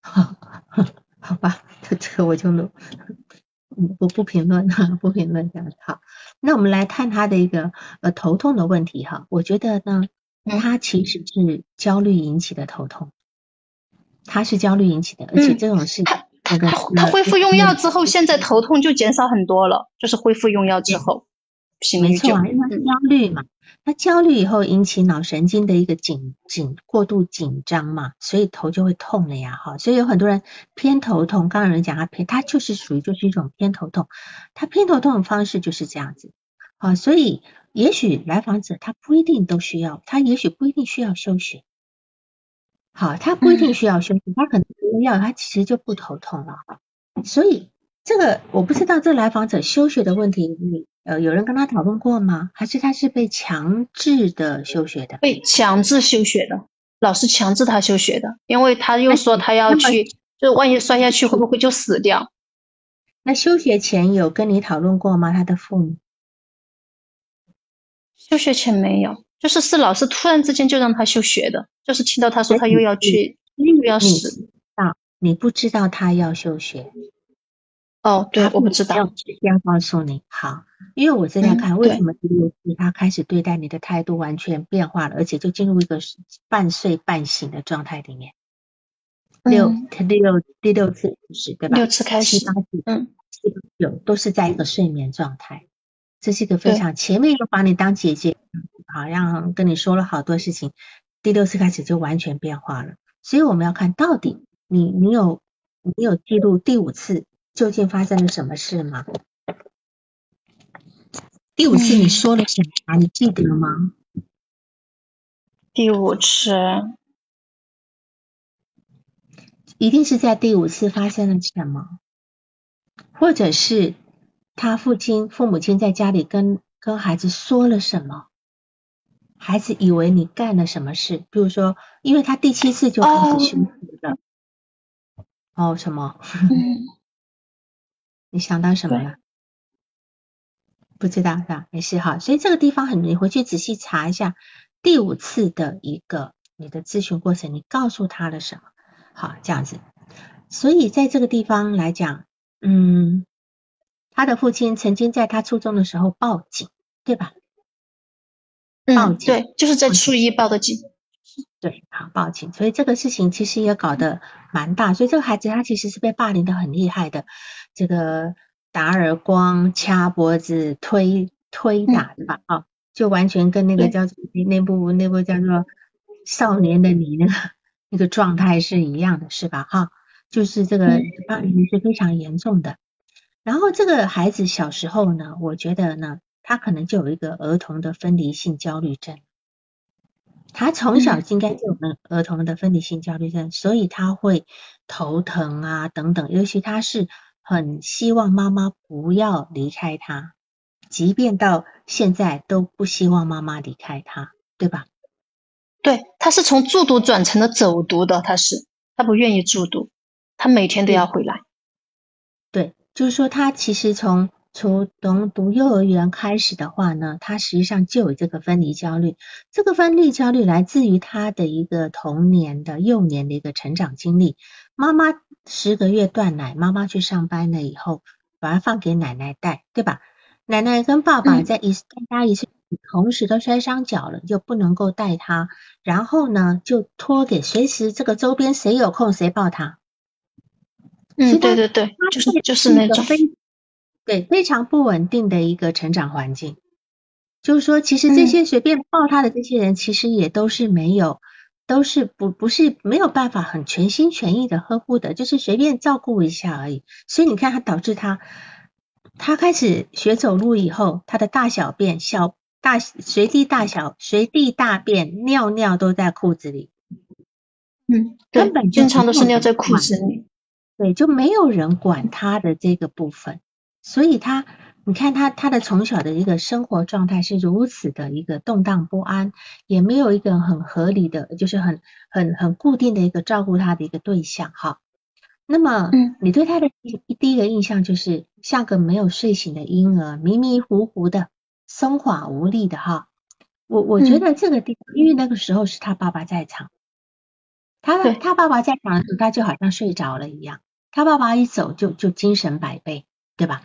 好，好吧，这 这个我就 不不不评论了，不评论这样好。那我们来看他的一个呃头痛的问题哈，我觉得呢，他其实是焦虑引起的头痛，他是焦虑引起的，而且这种是他他他恢复用药之后，现在头痛就减少很多了，就是恢复用药之后。没错啊，因为焦虑嘛，那焦虑以后引起脑神经的一个紧紧过度紧张嘛，所以头就会痛了呀，哈，所以有很多人偏头痛，刚刚有人讲他偏，他就是属于就是一种偏头痛，他偏头痛的方式就是这样子，啊，所以也许来访者他不一定都需要，他也许不一定需要休学。好，他不一定需要休息，他可能不要他其实就不头痛了。所以这个我不知道这来访者休学的问题，你呃有人跟他讨论过吗？还是他是被强制的休学的？被强制休学的，老师强制他休学的，因为他又说他要去，就万一摔下去会不会就死掉？那休学前有跟你讨论过吗？他的父母？休学前没有。就是是老师突然之间就让他休学的，就是听到他说他又要去又要死啊！你不知道他要休学？哦，对，我不知道。要告诉你，好，因为我正在看为什么第六次他开始对待你的态度完全变化了，而且就进入一个半睡半醒的状态里面。六，他第六第六次开始对吧？六次开始，七八次，嗯，七八九都是在一个睡眠状态。这是一个非常前面又把你当姐姐。好，像跟你说了好多事情，第六次开始就完全变化了，所以我们要看到底你你有你有记录第五次究竟发生了什么事吗？第五次你说了什么？你记得吗？第五次一定是在第五次发生了什么，或者是他父亲父母亲在家里跟跟孩子说了什么？孩子以为你干了什么事，比如说，因为他第七次就开始休息了。哦，什么？你想到什么了？不知道是吧？没事哈。所以这个地方很，你回去仔细查一下第五次的一个你的咨询过程，你告诉他了什么？好，这样子。所以在这个地方来讲，嗯，他的父亲曾经在他初中的时候报警，对吧？报警，对，就是在初一报的警。对，好，报警。所以这个事情其实也搞得蛮大，所以这个孩子他其实是被霸凌的很厉害的，这个打耳光、掐脖子、推推打的吧？啊，就完全跟那个叫做那部那部叫做《少年的你》那个 那个状态是一样的，是吧？哈，就是这个霸凌是非常严重的。然后这个孩子小时候呢，我觉得呢。他可能就有一个儿童的分离性焦虑症，他从小应该就有儿童的分离性焦虑症，所以他会头疼啊等等，尤其他是很希望妈妈不要离开他，即便到现在都不希望妈妈离开他，对吧？对，他是从住读转成了走读的，他是他不愿意住读，他每天都要回来。对，就是说他其实从。从从读幼儿园开始的话呢，他实际上就有这个分离焦虑。这个分离焦虑来自于他的一个童年的幼年的一个成长经历。妈妈十个月断奶，妈妈去上班了以后，把他放给奶奶带，对吧？奶奶跟爸爸在一家一岁同时都摔伤脚了，就不能够带他，然后呢就托给随时这个周边谁有空谁抱他。嗯，对对对，就是就是那种。对，非常不稳定的一个成长环境，就是说，其实这些随便抱他的这些人，其实也都是没有，都是不不是没有办法很全心全意的呵护的，就是随便照顾一下而已。所以你看，他导致他，他开始学走路以后，他的大小便、小大随地大小、随地大便、尿尿都在裤子里。嗯，根本经常都是尿在裤子里。对，就没有人管他的这个部分。所以他，你看他他的从小的一个生活状态是如此的一个动荡不安，也没有一个很合理的，就是很很很固定的一个照顾他的一个对象哈。那么，嗯，你对他的第第一个印象就是像个没有睡醒的婴儿，迷迷糊糊的，松垮无力的哈。我我觉得这个地方，因为那个时候是他爸爸在场，他他爸爸在场的时候，他就好像睡着了一样，他爸爸一走就就精神百倍。对吧？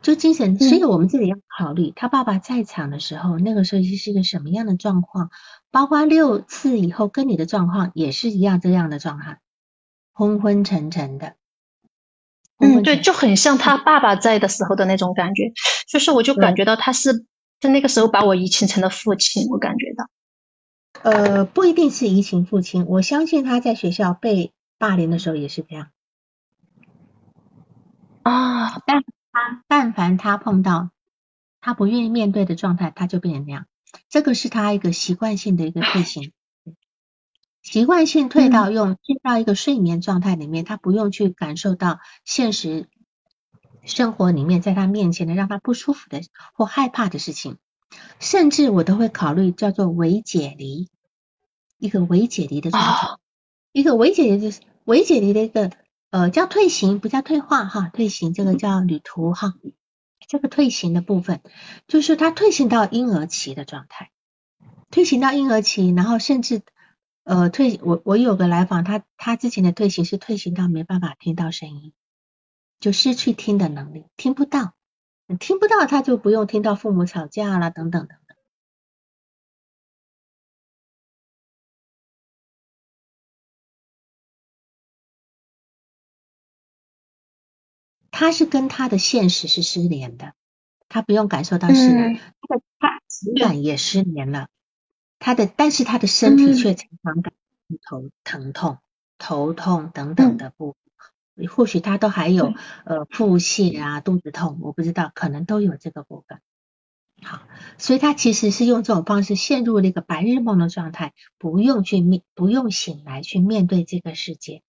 就精神，所以我们这里要考虑他爸爸在场的时候，那个时候是一个什么样的状况？包括六次以后跟你的状况也是一样这样的状态，昏昏沉沉的。嗯，对，就很像他爸爸在的时候的那种感觉，就是我就感觉到他是在那个时候把我移情成了父亲，我感觉到。呃，不一定是移情父亲，我相信他在学校被霸凌的时候也是这样。啊，但他但凡他碰到他不愿意面对的状态，他就变成那样。这个是他一个习惯性的一个退行，习惯性退到用进到一个睡眠状态里面，他不用去感受到现实生活里面在他面前的让他不舒服的或害怕的事情，甚至我都会考虑叫做伪解离，一个伪解离的状态，一个伪解离就是伪解离的一个呃叫退行，不叫退化哈，退行这个叫旅途哈。这个退行的部分，就是他退行到婴儿期的状态，退行到婴儿期，然后甚至呃退，我我有个来访，他他之前的退行是退行到没办法听到声音，就失去听的能力，听不到，听不到他就不用听到父母吵架啦等等等他是跟他的现实是失联的，他不用感受到失联，他的他情感也失联了，他的但是他的身体却常常感头疼痛、头痛等等的部分，或许他都还有呃腹泻啊、肚子痛，我不知道，可能都有这个部分。好，所以他其实是用这种方式陷入那个白日梦的状态，不用去面，不用醒来去面对这个世界。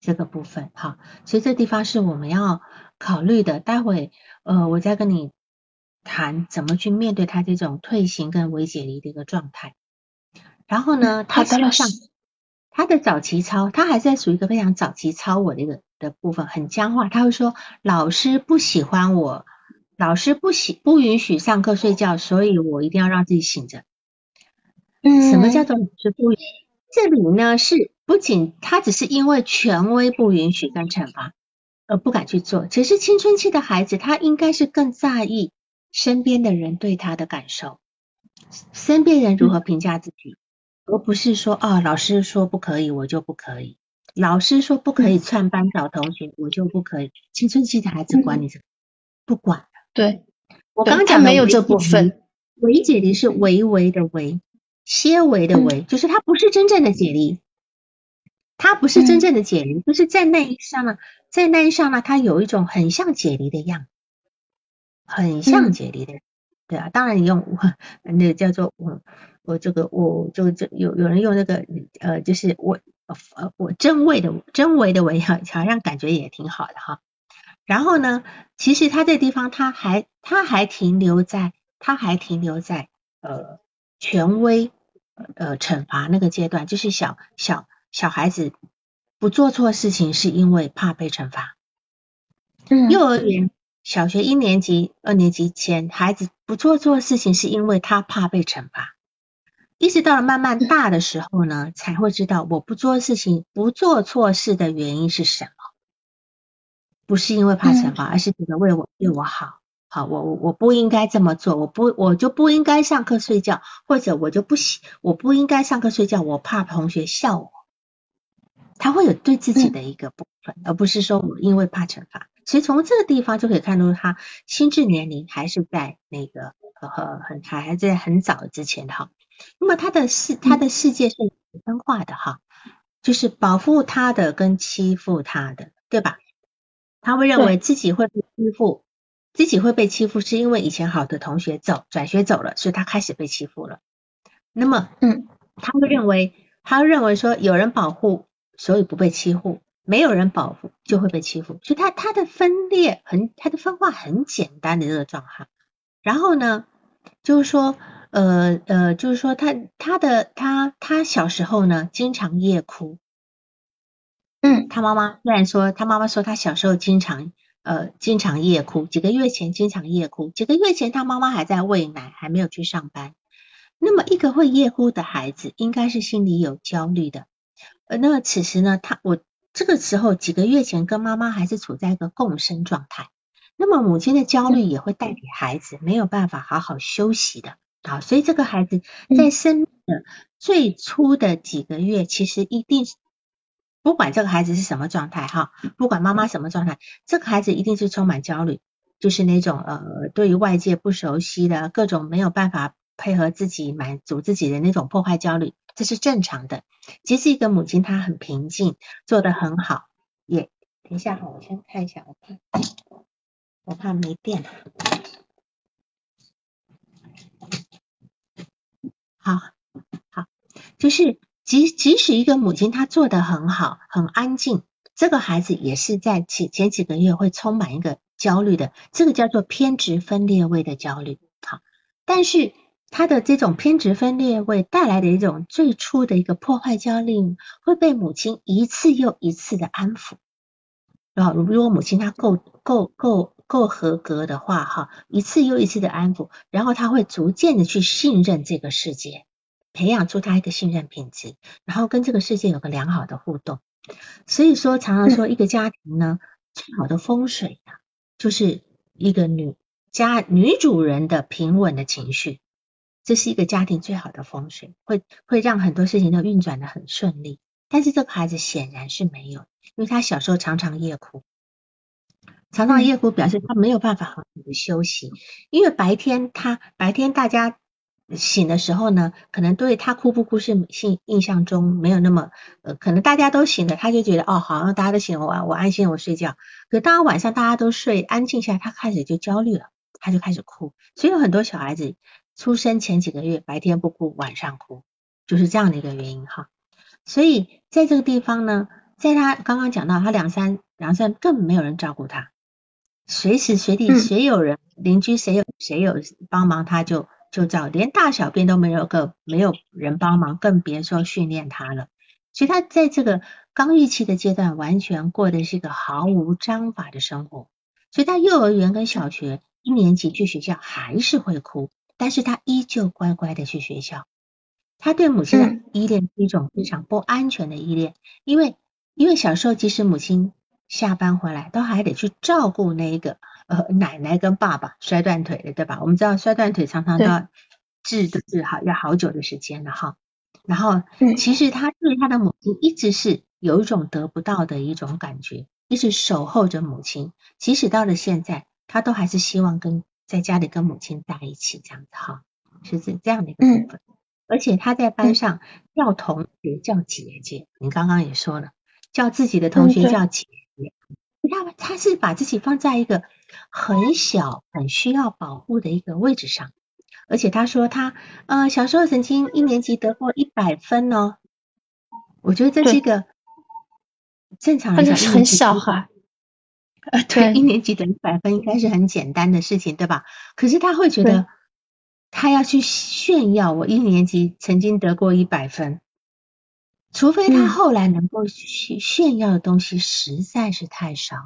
这个部分哈，所以这地方是我们要考虑的。待会呃，我再跟你谈怎么去面对他这种退行跟微解离的一个状态。然后呢，他上他的早期操，他还在属于一个非常早期操我的一个的部分，很僵化。他会说老师不喜欢我，老师不喜不允许上课睡觉，所以我一定要让自己醒着。嗯，什么叫做老师不允？这里呢是不仅他只是因为权威不允许跟惩罚而不敢去做，其实青春期的孩子他应该是更在意身边的人对他的感受，身边人如何评价自己，而不是说啊老师说不可以我就不可以，老师说不可以串班找同学我就不可以。青春期的孩子管你这不管对，我刚刚讲没有这部分，唯解离是唯唯的唯。些微的微，就是它不是真正的解离，它不是真正的解离，就是在那一刹那，在那一刹那，它有一种很像解离的样，很像解离的，对啊，当然你用 那叫做我我这个我就这有有人用那个呃，就是我呃我真微的真微的微好像感觉也挺好的哈。然后呢，其实它这地方它还它还停留在它还停留在呃。权威呃惩罚那个阶段，就是小小小孩子不做错事情是因为怕被惩罚。嗯，幼儿园小学一年级、二年级前，孩子不做错事情是因为他怕被惩罚。一直到了慢慢大的时候呢，才会知道我不做事情、不做错事的原因是什么，不是因为怕惩罚，而是觉得为我对我好。好，我我我不应该这么做，我不我就不应该上课睡觉，或者我就不喜我不应该上课睡觉，我怕同学笑我。他会有对自己的一个部分，而不是说我因为怕惩罚。所以从这个地方就可以看出，他心智年龄还是在那个呃很还还在很早之前哈。那么他的世他的世界是分化的哈，就是保护他的跟欺负他的，对吧？他会认为自己会被欺负。自己会被欺负，是因为以前好的同学走转学走了，所以他开始被欺负了。那么，嗯，他会认为，他认为说有人保护，所以不被欺负；没有人保护，就会被欺负。所以，他他的分裂很，他的分化很简单的这个状态。然后呢，就是说，呃呃，就是说他他的他他小时候呢，经常夜哭。嗯，他妈妈虽然说，他妈妈说他小时候经常。呃，经常夜哭，几个月前经常夜哭，几个月前他妈妈还在喂奶，还没有去上班。那么一个会夜哭的孩子，应该是心里有焦虑的。呃，那么此时呢，他我这个时候几个月前跟妈妈还是处在一个共生状态，那么母亲的焦虑也会带给孩子没有办法好好休息的。啊，所以这个孩子在生的最初的几个月，其实一定是。不管这个孩子是什么状态哈，不管妈妈什么状态，这个孩子一定是充满焦虑，就是那种呃对于外界不熟悉的各种没有办法配合自己满足自己的那种破坏焦虑，这是正常的。即使一个母亲她很平静做得很好也等一下哈我先看一下我看我怕没电了。好好就是即即使一个母亲她做得很好很安静这个孩子也是在前前几个月会充满一个焦虑的这个叫做偏执分裂位的焦虑。好但是他的这种偏执分裂会带来的一种最初的一个破坏焦虑，会被母亲一次又一次的安抚。然后，如果母亲她够够够够合格的话，哈，一次又一次的安抚，然后他会逐渐的去信任这个世界，培养出他一个信任品质，然后跟这个世界有个良好的互动。所以说，常常说一个家庭呢，最好的风水呢，就是一个女家女主人的平稳的情绪，这是一个家庭最好的风水，会会让很多事情都运转的很顺利。但是这个孩子显然是没有，因为他小时候常常夜哭，常常夜哭表示他没有办法好好的休息，因为白天他白天大家醒的时候呢，可能对他哭不哭是印印象中没有那么呃，可能大家都醒了，他就觉得哦，好像大家都醒了，我我安心我睡觉。可当晚上大家都睡安静下来，他开始就焦虑了，他就开始哭。所以有很多小孩子出生前几个月白天不哭，晚上哭，就是这样的一个原因哈。所以在这个地方呢，在他刚刚讲到，他两三两三根本没有人照顾他，随时随地谁有人邻居谁有谁有帮忙他就就照，连大小便都没有个没有人帮忙，更别说训练他了。所以他在这个刚预期的阶段，完全过的是一个毫无章法的生活。所以他幼儿园跟小学一年级去学校还是会哭，但是他依旧乖乖的去学校。他对母亲的依恋是一种非常不安全的依恋，因为因为小时候即使母亲下班回来，都还得去照顾那一个呃奶奶跟爸爸摔断腿的，对吧？我们知道摔断腿常常都要治的治好要好久的时间了哈。然后其实他对他的母亲一直是有一种得不到的一种感觉，一直守候着母亲，即使到了现在，他都还是希望跟在家里跟母亲在一起这样子哈，是这这样的一个部分。而且他在班上叫同学叫姐姐，你刚刚也说了，叫自己的同学叫姐姐，他他是把自己放在一个很小、很需要保护的一个位置上。而且他说他呃小时候曾经一年级得过一百分哦，我觉得这是一个正常来讲很小哈，呃对，一年级得一百分应该是很简单的事情对吧？可是他会觉得。他要去炫耀，我一年级曾经得过一百分，除非他后来能够去炫耀的东西实在是太少了。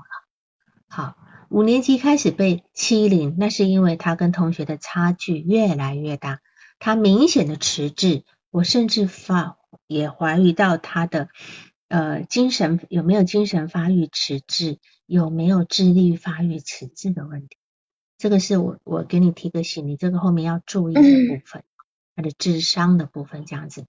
好，五年级开始被欺凌，那是因为他跟同学的差距越来越大，他明显的迟滞，我甚至发也怀疑到他的呃精神有没有精神发育迟滞，有没有智力发育迟滞的问题。这个是我我给你提个醒，你这个后面要注意的部分，他的智商的部分这样子。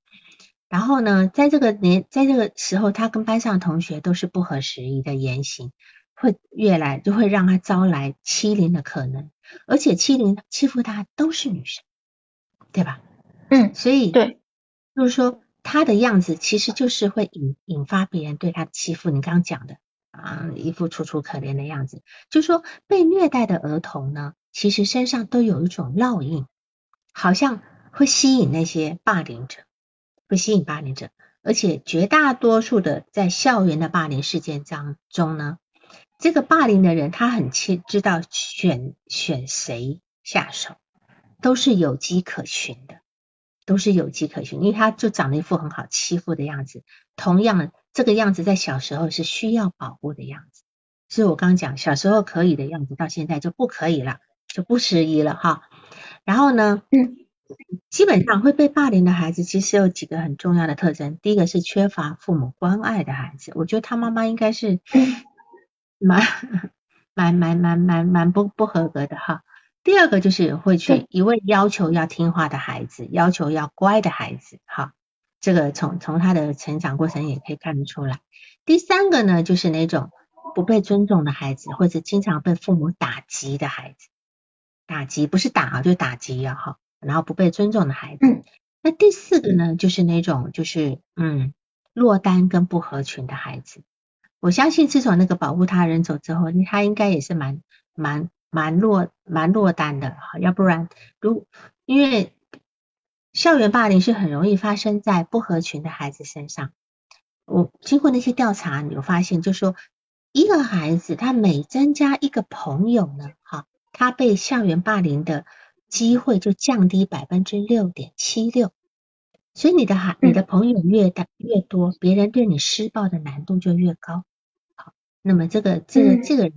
然后呢，在这个年在这个时候，他跟班上同学都是不合时宜的言行，会越来就会让他招来欺凌的可能，而且欺凌欺负他都是女生，对吧？嗯，所以对，就是说他的样子其实就是会引引发别人对他欺负。你刚刚讲的。啊，一副楚楚可怜的样子，就说被虐待的儿童呢，其实身上都有一种烙印，好像会吸引那些霸凌者，会吸引霸凌者，而且绝大多数的在校园的霸凌事件当中呢，这个霸凌的人他很清知道选选谁下手，都是有迹可循的，都是有迹可循，因为他就长了一副很好欺负的样子，同样的。这个样子在小时候是需要保护的样子，所以我刚讲小时候可以的样子，到现在就不可以了，就不适宜了哈。然后呢，嗯，基本上会被霸凌的孩子，其实有几个很重要的特征。第一个是缺乏父母关爱的孩子，我觉得他妈妈应该是蛮 蛮蛮蛮蛮蛮不不合格的哈。第二个就是会去一味要求要听话的孩子，要求要乖的孩子，哈。这个从从他的成长过程也可以看得出来。第三个呢，就是那种不被尊重的孩子，或者经常被父母打击的孩子，打击不是打啊，就打击啊哈。然后不被尊重的孩子。那第四个呢，就是那种就是嗯落单跟不合群的孩子。我相信自从那个保护他人走之后，他应该也是蛮蛮蛮落蛮落单的哈。要不然如因为。校园霸凌是很容易发生在不合群的孩子身上。我经过那些调查，有发现，就说一个孩子他每增加一个朋友呢，哈，他被校园霸凌的机会就降低百分之六点七六。所以你的孩，你的朋友越大越多，别人对你施暴的难度就越高。好，那么这个这个这个，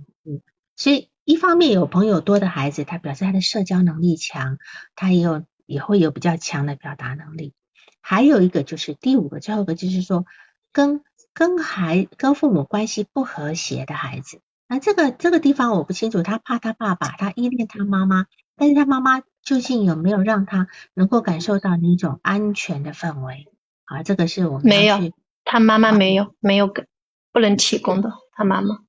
所以一方面有朋友多的孩子，他表示他的社交能力强，他也有。也会有比较强的表达能力，还有一个就是第五个，最后一个就是说，跟跟孩跟父母关系不和谐的孩子，那这个这个地方我不清楚，他怕他爸爸，他依恋他妈妈，但是他妈妈究竟有没有让他能够感受到那种安全的氛围？啊，这个是我们没有，他妈妈没有没有给不能提供的，他妈妈。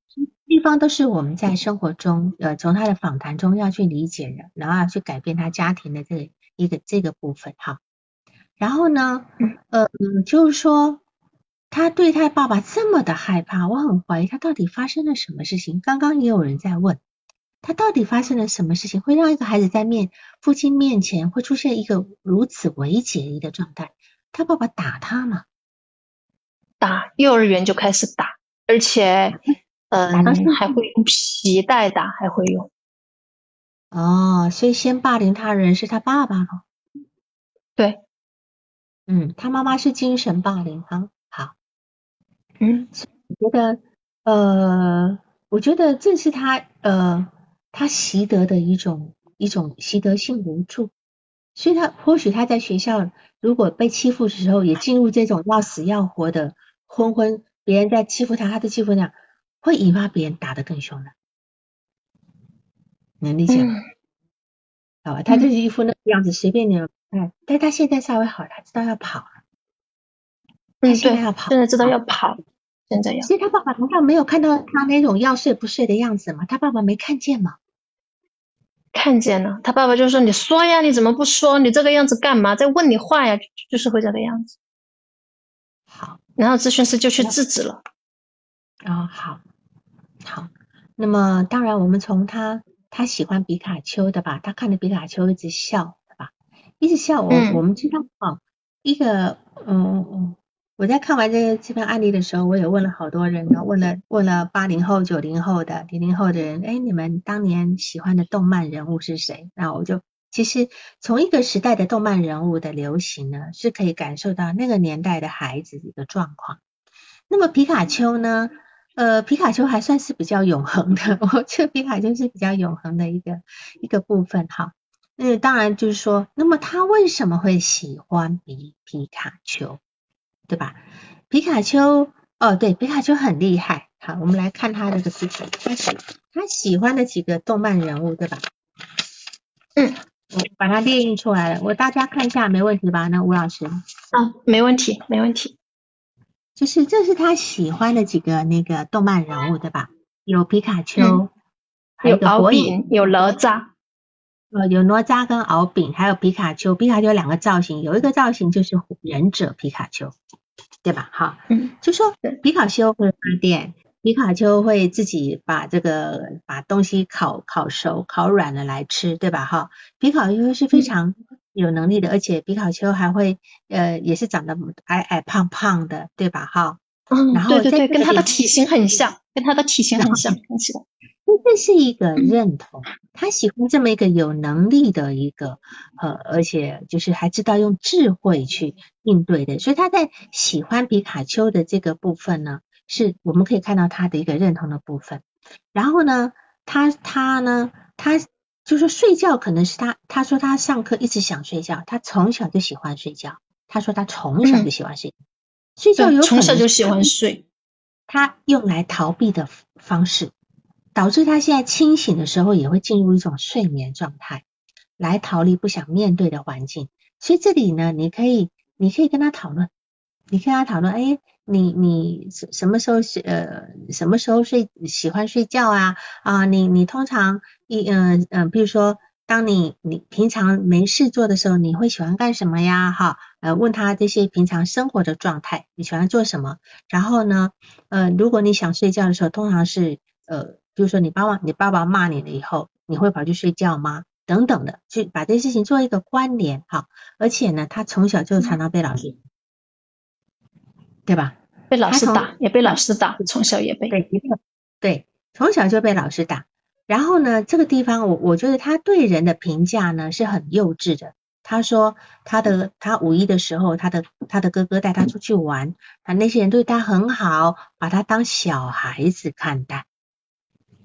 地方都是我们在生活中，呃，从他的访谈中要去理解的，然后要去改变他家庭的这个。一个这个部分哈，然后呢，呃，就是说他对他爸爸这么的害怕，我很怀疑他到底发生了什么事情。刚刚也有人在问他到底发生了什么事情，会让一个孩子在面父亲面前会出现一个如此危急的一个状态。他爸爸打他吗？打，幼儿园就开始打，而且，嗯，还会用皮带打，还会用。哦，所以先霸凌他人是他爸爸了。对，嗯，他妈妈是精神霸凌哈。好，嗯，我觉得，呃，我觉得这是他，呃，他习得的一种一种习得性无助。所以他或许他在学校如果被欺负的时候，也进入这种要死要活的昏昏，别人在欺负他，他的欺负那样，会引发别人打得更凶的。能理解吗？好吧，他就是一副那个样子，随便你，哎，但他现在稍微好，他知道要跑了。嗯，现在要跑，现在知道要跑，现在要。其实他爸爸难道没有看到他那种要睡不睡的样子吗？他爸爸没看见吗？看见了，他爸爸就说：“你说呀，你怎么不说？你这个样子干嘛？在问你话呀？”就是会这个样子。好，然后咨询师就去制止了。哦，好，好，那么当然，我们从他。他喜欢皮卡丘的吧？他看着皮卡丘一直笑，对吧？一直笑。我我们知道啊，一个嗯嗯，我在看完这个这篇案例的时候，我也问了好多人呢，问了问了八零后、九零后的、零零后的人，哎，你们当年喜欢的动漫人物是谁？那我就其实从一个时代的动漫人物的流行呢，是可以感受到那个年代的孩子的一个状况。那么皮卡丘呢？呃，皮卡丘还算是比较永恒的，我觉得皮卡丘是比较永恒的一个一个部分哈。那当然就是说，那么他为什么会喜欢皮皮卡丘，对吧？皮卡丘，哦，对，皮卡丘很厉害。好，我们来看他这个视频，他喜他喜欢的几个动漫人物，对吧？嗯，我把它列印出来了，我大家看一下，没问题吧？那吴老师？啊，没问题，没问题。就是这是他喜欢的几个那个动漫人物对吧？有皮卡丘，有敖丙，有哪吒，呃，有哪吒跟敖丙，还有皮卡丘。皮卡丘两个造型，有一个造型就是忍者皮卡丘，对吧？哈，嗯，就说皮卡丘会发电，皮卡丘会自己把这个把东西烤烤熟、烤软了来吃，对吧？哈，皮卡丘是非常。有能力的，而且皮卡丘还会，呃，也是长得矮矮胖胖的，对吧？哈，嗯，对对对，跟他的体型很像，跟他的体型很像，看起来。这是一个认同，他喜欢这么一个有能力的一个，呃，而且就是还知道用智慧去应对的，所以他在喜欢皮卡丘的这个部分呢，是我们可以看到他的一个认同的部分。然后呢，他他呢，他。就是睡觉可能是他，他说他上课一直想睡觉，他从小就喜欢睡觉。他说他从小就喜欢睡，睡觉有从小就喜欢睡，他用来逃避的方式，导致他现在清醒的时候也会进入一种睡眠状态，来逃离不想面对的环境。所以这里呢，你可以，你可以跟他讨论，你跟他讨论，哎。你你什什么时候是呃什么时候睡喜欢睡觉啊啊你你通常一嗯嗯比如说当你你平常没事做的时候你会喜欢干什么呀？哈呃问他这些平常生活的状态你喜欢做什么？然后呢呃如果你想睡觉的时候通常是呃比如说你爸爸你爸爸骂你了以后你会跑去睡觉吗？等等的，去把这些事情做一个关联哈。而且呢，他从小就常常被老师，对吧？被老师打，也被老师打，从小也被。对，对，从小就被老师打。然后呢，这个地方我我觉得他对人的评价呢是很幼稚的。他说他的他五一的时候，他的他的哥哥带他出去玩，啊那些人对他很好，把他当小孩子看待。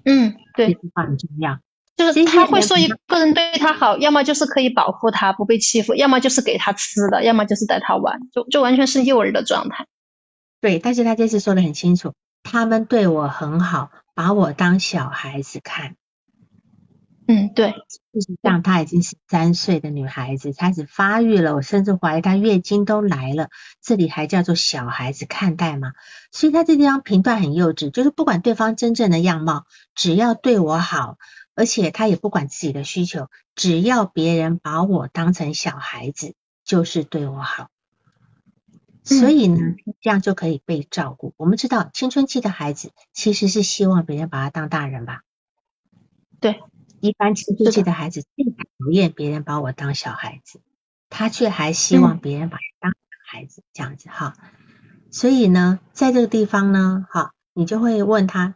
嗯，对，这句话很重要。就是他会说一个人对他好，要么就是可以保护他不被欺负，要么就是给他吃的，要么就是带他玩，就就完全是幼儿的状态。对，但是他这次说的很清楚，他们对我很好，把我当小孩子看。嗯，对，事实上她已经是三岁的女孩子，开始发育了，我甚至怀疑她月经都来了，这里还叫做小孩子看待吗？所以她这地方评断很幼稚，就是不管对方真正的样貌，只要对我好，而且她也不管自己的需求，只要别人把我当成小孩子，就是对我好。所以呢，这样就可以被照顾。我们知道青春期的孩子其实是希望别人把他当大人吧？对。一般青春期的孩子最讨厌别人把我当小孩子，他却还希望别人把他当孩子这样子哈。所以呢，在这个地方呢，哈，你就会问他，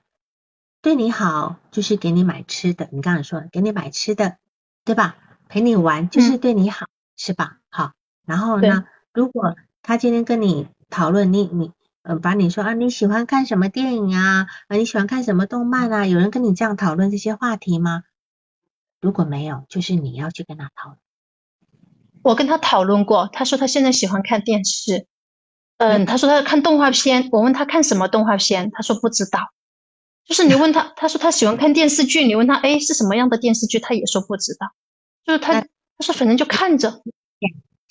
对你好就是给你买吃的，你刚才说给你买吃的，对吧？陪你玩就是对你好，是吧？好，然后呢，如果他今天跟你讨论，你你呃，把你说啊你喜欢看什么电影啊？啊你喜欢看什么动漫啊？有人跟你这样讨论这些话题吗？如果没有，就是你要去跟他讨论。我跟他讨论过，他说他现在喜欢看电视，嗯，他说他看动画片。我问他看什么动画片，他说不知道。就是你问他，他说他喜欢看电视剧，你问他，哎，是什么样的电视剧，他也说不知道。就是他，他说反正就看着。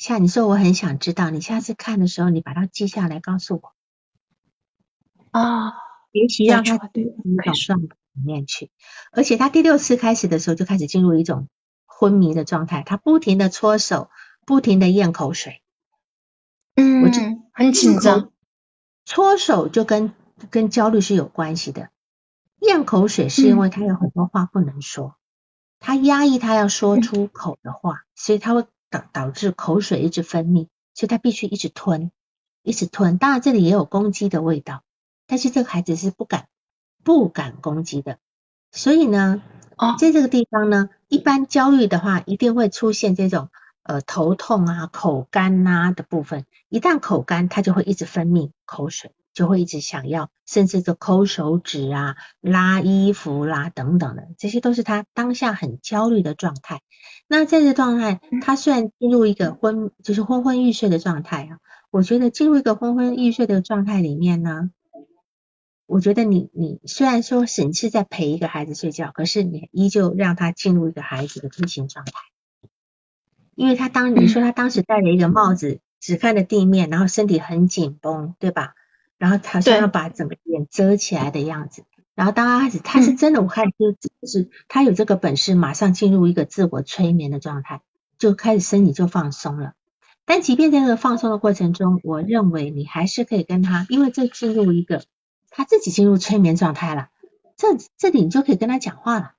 像你说，我很想知道，你下次看的时候，你把它记下来告诉我。啊，学习让他对你搞算里面去，而且他第六次开始的时候就开始进入一种昏迷的状态，他不停的搓手，不停的咽口水，嗯，我就很紧张。搓手就跟跟焦虑是有关系的，咽口水是因为他有很多话不能说，他压抑他要说出口的话，所以他会导导致口水一直分泌，所以他必须一直吞，一直吞。当然这里也有攻击的味道，但是这个孩子是不敢。不敢攻击的，所以呢，在这个地方呢，一般焦虑的话，一定会出现这种呃头痛啊、口干呐的部分。一旦口干，他就会一直分泌口水，就会一直想要，甚至就抠手指啊、拉衣服啦等等的，这些都是他当下很焦虑的状态。那在这状态，他虽然进入一个昏，就是昏昏欲睡的状态啊，我觉得进入一个昏昏欲睡的状态里面呢。我觉得你你虽然说是是在陪一个孩子睡觉，可是你依旧让他进入一个孩子的飞行状态，因为他当你说他当时戴了一个帽子，只看着地面，然后身体很紧绷，对吧？然后好像要把整个脸遮起来的样子。然后当他开始，他是真的，我看就是他有这个本事，马上进入一个自我催眠的状态，就开始身体就放松了。但即便在这个放松的过程中，我认为你还是可以跟他，因为这进入一个。他自己进入催眠状态了，这这里你就可以跟他讲话了，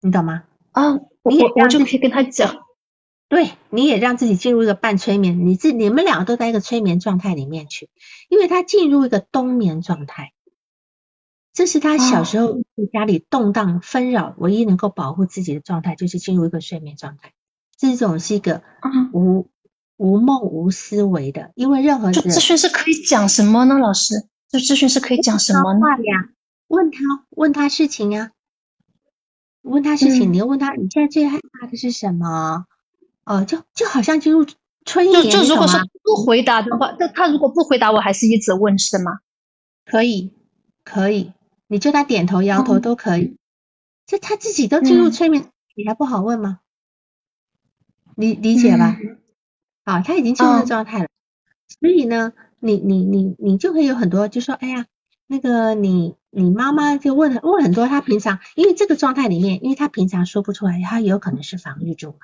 你懂吗？啊，我我就可以跟他讲，对，你也让自己进入一个半催眠，你自你们两个都在一个催眠状态里面去，因为他进入一个冬眠状态，这是他小时候在家里动荡纷扰，唯一能够保护自己的状态，就是进入一个睡眠状态，这种是一个无无梦无思维的，因为任何这咨询是可以讲什么呢，老师？就咨询是可以讲什么呢？问他，问他事情呀，问他事情，你要问他，你现在最害怕的是什么？哦，就就好像进入春眠，就就如果说不回答的话，那他如果不回答，我还是一直问是吗？可以，可以，你就他点头摇头都可以。就他自己都进入催眠，你还不好问吗？理理解吧？好，他已经进入状态了，所以呢？你你你你就可以有很多，就说哎呀，那个你你妈妈就问问很多，他平常因为这个状态里面，因为他平常说不出来，他有可能是防御住了，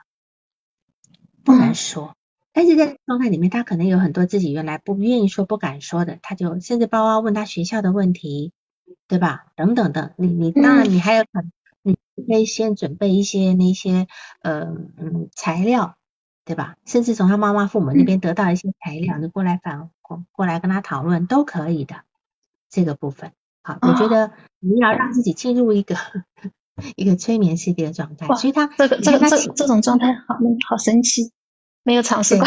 不能说。但是在状态里面，他可能有很多自己原来不愿意说、不敢说的，他就甚至包括问他学校的问题，对吧？等等的，你你当然你还有很你可以先准备一些那些呃嗯材料，对吧？甚至从他妈妈父母那边得到一些材料，你过来反过过来跟他讨论都可以的。这个部分，好，我觉得你要让自己进入一个一个催眠系列的状态，所以他这个这个这这种状态好好神奇，没有尝试过，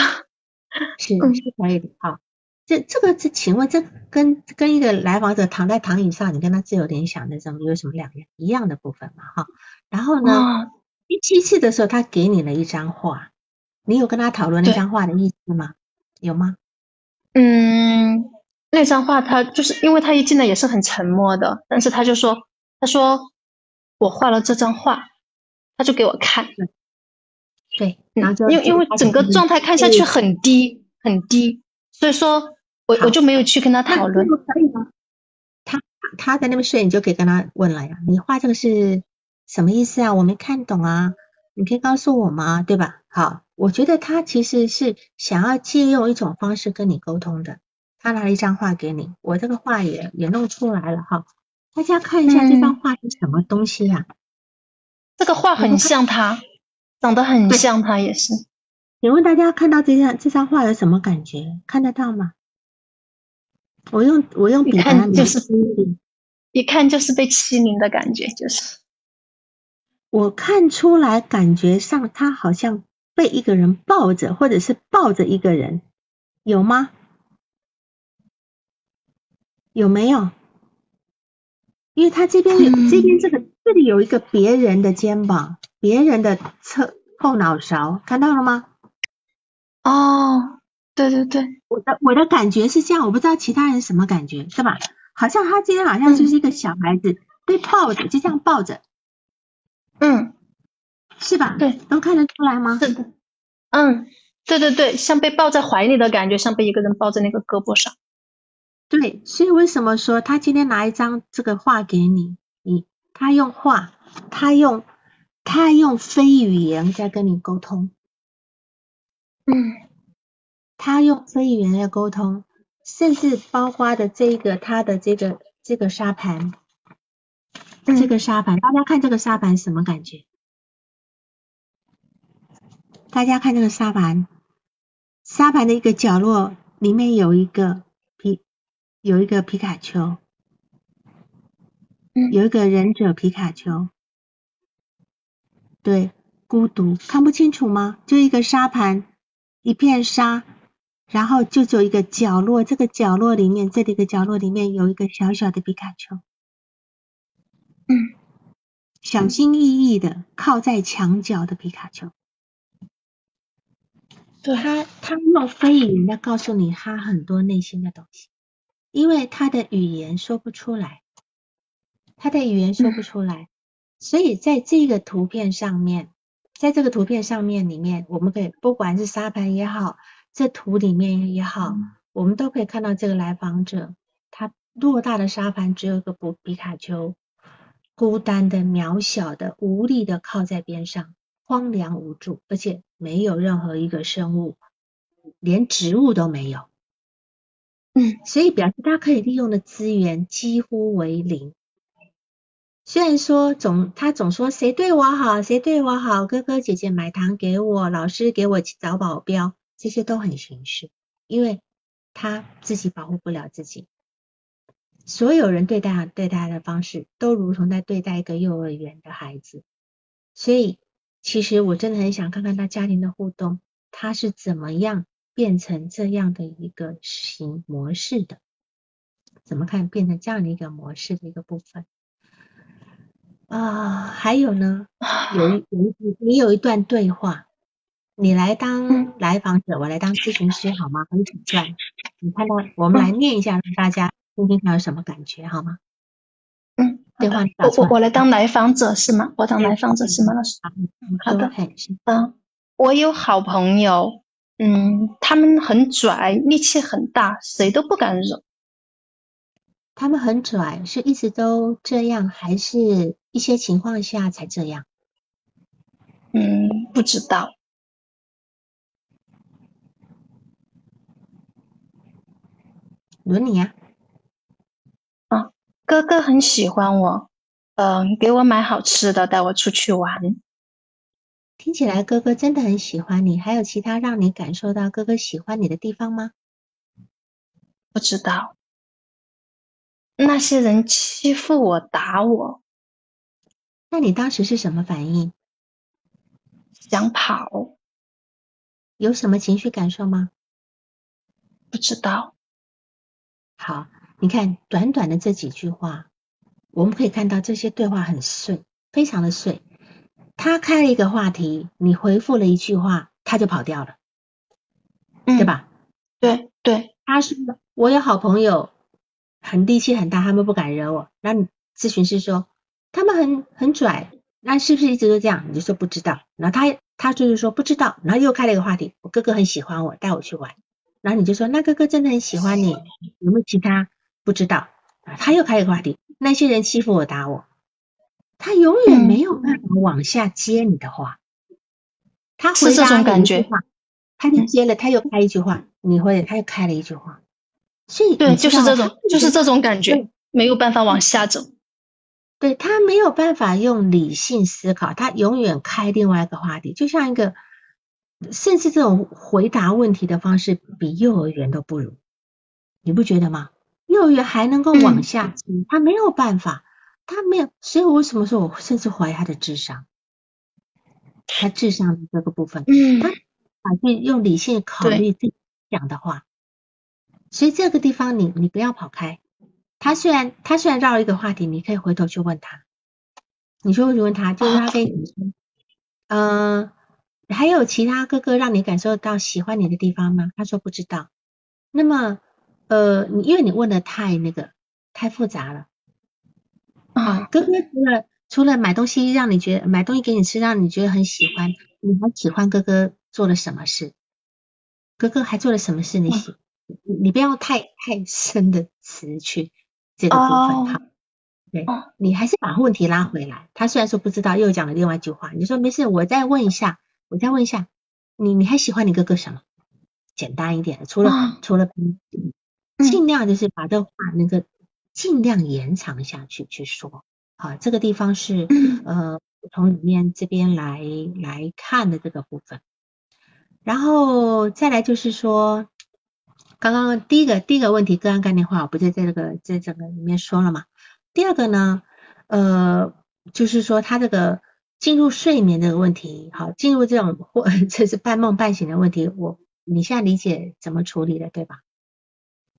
是 是可以的，好。这这个这，请问这跟跟一个来访者躺在躺椅上，你跟他自由联想的这种有什么两样一样的部分嘛？哈，然后呢，第七次的时候，他给你了一张画，你有跟他讨论那张画的意思吗？有吗？嗯，那张画他就是因为他一进来也是很沉默的，但是他就说，他说我画了这张画，他就给我看，对，然后就因为因为整个状态看下去很低很低，所以说。我我就没有去跟他讨论，可以吗？他他在那边睡，你就可以跟他问了呀。你画这个是什么意思啊？我没看懂啊，你可以告诉我吗？对吧？好，我觉得他其实是想要借用一种方式跟你沟通的。他拿了一张画给你，我这个画也也弄出来了哈。大家看一下这张画是什么东西呀？这个画很像他，长得很像他也是。请问大家看到这张这张画有什么感觉？看得到吗？我用我用笔看就是，一看就是被欺凌的感觉，就是我看出来感觉上他好像被一个人抱着，或者是抱着一个人，有吗？有没有？因为他这边有这边这个这里有一个别人的肩膀，别人的侧后脑勺，看到了吗？哦。对对对，我的我的感觉是这样，我不知道其他人什么感觉，是吧？好像他今天好像就是一个小孩子被抱着，就这样抱着，嗯，是吧？对，能看得出来吗？是的，嗯，对对对，像被抱在怀里的感觉，像被一个人抱在那个胳膊上。对，所以为什么说他今天拿一张这个画给你，你他用画，他用他用非语言在跟你沟通，嗯。他用非语言来沟通，甚至包括的这个他的这个这个沙盘，这个沙盘，大家看这个沙盘什么感觉？大家看这个沙盘，沙盘的一个角落里面有一个皮，有一个皮卡丘，有一个忍者皮卡丘，对，孤独，看不清楚吗？就一个沙盘，一片沙。然后就有一个角落，这个角落里面，这里个角落里面有一个小小的皮卡丘，嗯，小心翼翼的靠在墙角的皮卡丘，对他，他用非语言在告诉你他很多内心的东西，因为他的语言说不出来，他的语言说不出来，所以在这个图片上面，在这个图片上面里面，我们可以不管是沙盘也好。这图里面也好，我们都可以看到这个来访者，他偌大的沙盘只有一个布皮卡丘，孤单的、渺小的、无力的靠在边上，荒凉无助，而且没有任何一个生物，连植物都没有。嗯，所以表示他可以利用的资源几乎为零。虽然说总他总说谁对我好，谁对我好，哥哥姐姐买糖给我，老师给我找保镖。这些都很形式，因为他自己保护不了自己。所有人对待对待的方式，都如同在对待一个幼儿园的孩子。所以，其实我真的很想看看他家庭的互动，他是怎么样变成这样的一个形模式的？怎么看变成这样的一个模式的一个部分？啊，还有呢，有一有一你有一段对话。你来当来访者，我来当咨询师，好吗？很简单。你看到，我们来念一下，让大家听听看有什么感觉，好吗？嗯，对话我我我来当来访者是吗？我当来访者是吗？老师，好的。嗯，我有好朋友，嗯，他们很拽，力气很大，谁都不敢惹。他们很拽，是一直都这样，还是一些情况下才这样？嗯，不知道。轮你呀，啊，哥哥很喜欢我，嗯，给我买好吃的，带我出去玩。听起来哥哥真的很喜欢你，还有其他让你感受到哥哥喜欢你的地方吗？不知道。那些人欺负我、打我，那你当时是什么反应？想跑。有什么情绪感受吗？不知道。好，你看短短的这几句话，我们可以看到这些对话很碎，非常的碎。他开了一个话题，你回复了一句话，他就跑掉了，对吧？对对，他说我有好朋友，很力气很大，他们不敢惹我。那你咨询师说他们很很拽，那是不是一直都这样？你就说不知道。然后他他就是说不知道，然后又开了一个话题，我哥哥很喜欢我，带我去玩。然后你就说那哥哥真的很喜欢你，有没有其他？不知道。他又开一个话题，那些人欺负我打我。他永远没有办法往下接你的话，他回答感觉，他就接了，他又开一句话，你会他又开了一句话，所以对，就是这种，就是这种感觉，没有办法往下走。对他没有办法用理性思考，他永远开另外一个话题，就像一个，甚至这种回答问题的方式比幼儿园都不如，你不觉得吗？幼儿园还能够往下接，他没有办法。他没有，所以我为什么说我甚至怀疑他的智商？他智商的这个部分，嗯，他反正用理性考虑自己讲的话，所以这个地方你你不要跑开。他虽然他虽然绕一个话题，你可以回头去问他，你说去问他，就是他跟你说，嗯，还有其他哥哥让你感受到喜欢你的地方吗？他说不知道。那么，呃，你因为你问的太那个太复杂了。啊，哥哥除了除了买东西让你觉得买东西给你吃让你觉得很喜欢，你还喜欢哥哥做了什么事？哥哥还做了什么事？你喜你你不要太太深的词去这个部分哈。对，你还是把问题拉回来。他虽然说不知道，又讲了另外一句话，你说没事，我再问一下，我再问一下，你你还喜欢你哥哥什么？简单一点的，除了除了尽量就是把这话那个。尽量延长下去去说，好，这个地方是呃从里面这边来来看的这个部分，然后再来就是说，刚刚第一个第一个问题个案概念化，我不就在这个在这个里面说了嘛？第二个呢，呃，就是说他这个进入睡眠这个问题，好，进入这种或 这是半梦半醒的问题，我你现在理解怎么处理的，对吧？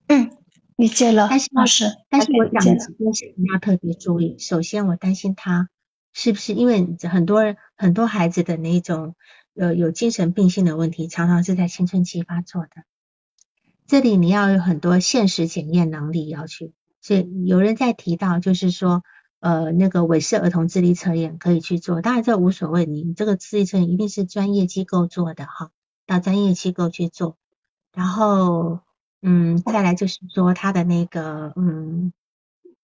嗯。理解了，但是老师，但是我讲的几件事你要特别注意。首先，我担心他是不是因为很多人很多孩子的那种呃有精神病性的问题，常常是在青春期发作的。这里你要有很多现实检验能力要去。所以有人在提到，就是说呃那个韦氏儿童智力测验可以去做，当然这无所谓，你这个智力测验一定是专业机构做的哈，到专业机构去做，然后。嗯，再来就是说他的那个，嗯，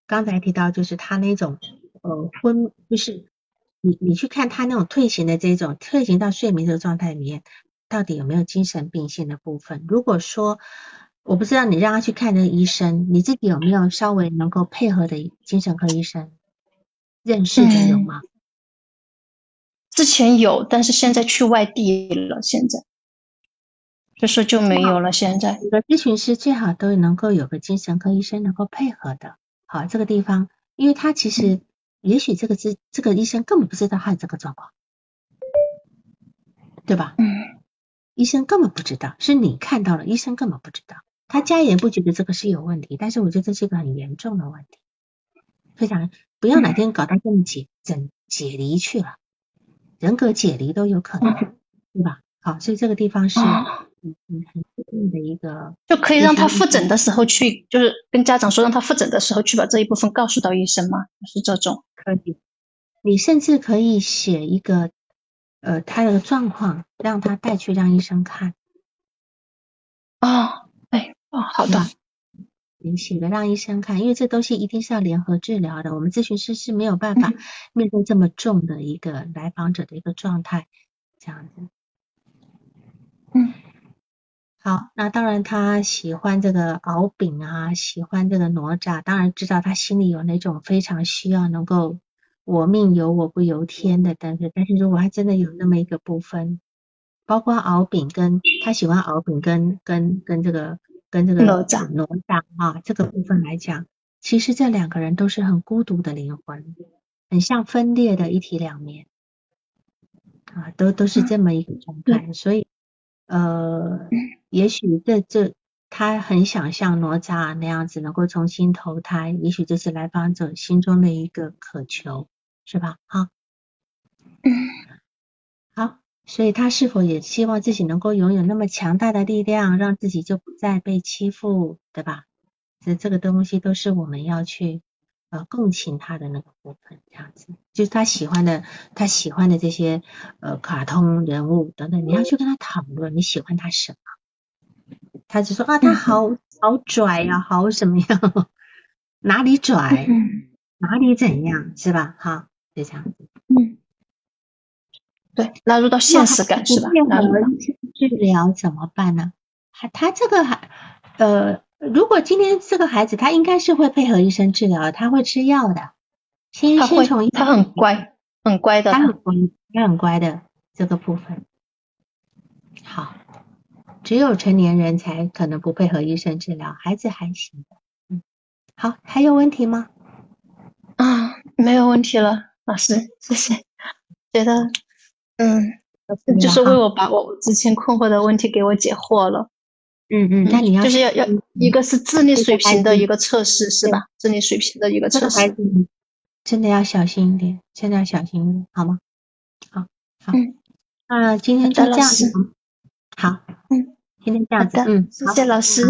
刚才提到就是他那种，呃，昏，就是你你去看他那种退行的这种退行到睡眠这个状态里面，到底有没有精神病性的部分？如果说我不知道你让他去看那个医生，你自己有没有稍微能够配合的精神科医生？认识的有吗？之前有，但是现在去外地了，现在。就说就没有了。现在，一个咨询师最好都能够有个精神科医生能够配合的。好，这个地方，因为他其实也许这个咨这个医生根本不知道他有这个状况，对吧？嗯。医生根本不知道，是你看到了，医生根本不知道。他家人不觉得这个是有问题，但是我觉得这是一个很严重的问题，非常不要哪天搞到这么解整解离去了，人格解离都有可能，对吧？好，所以这个地方是。嗯嗯，很固定的一个，就可以让他复诊的时候去，就是跟家长说，让他复诊的时候去把这一部分告诉到医生吗？是这种可以，你甚至可以写一个，呃，他的状况，让他带去让医生看。哦，哎，哦，好的，你写的让医生看，因为这东西一定是要联合治疗的，我们咨询师是没有办法面对这么重的一个来访者的一个状态，这样子。嗯。好，那当然他喜欢这个敖丙啊，喜欢这个哪吒，当然知道他心里有那种非常需要能够我命由我不由天的，但是但是如果他真的有那么一个部分，包括敖丙跟他喜欢敖丙跟跟跟这个跟这个哪吒哪吒啊这个部分来讲，其实这两个人都是很孤独的灵魂，很像分裂的一体两面。啊，都都是这么一个状态，所以呃，也许这这他很想像哪吒那样子能够重新投胎，也许这是来访者心中的一个渴求，是吧？好，嗯好，所以他是否也希望自己能够拥有那么强大的力量，让自己就不再被欺负，对吧？这这个东西都是我们要去呃共情他的那个部分，这样子，就是他喜欢的他喜欢的这些呃卡通人物等等，你要去跟他讨论你喜欢他什么。他就说啊，他好好拽呀、好什么样？哪里拽？嗯哪里怎样？是吧？哈，就这样子。嗯，对，纳入到现实感是吧？不纳入到配合治疗怎么办呢？他他这个还呃，如果今天这个孩子他应该是会配合医生治疗，他会吃药的。先先从，他很乖，很乖的他。很乖，他很乖的这个部分。好，只有成年人才可能不配合医生治疗，孩子还行。嗯，好，还有问题吗？啊，没有问题了，老师，谢谢。觉得，嗯，就是为我把我之前困惑的问题给我解惑了。嗯嗯，那你要就是要要嗯一个是智力水平的一个测试是吧？智力水平的一个测试。子真的要小心一点，真的要小心一点，好吗？好，好，嗯，那今天就这样子。好，嗯，今天这样子，嗯，谢好谢老师。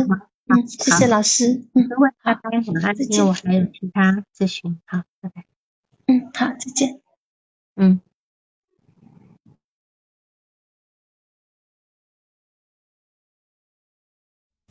嗯，谢谢老师。嗯拜拜，晚安，再因为我见还有其他咨询，好，拜拜，嗯，好，再见。嗯。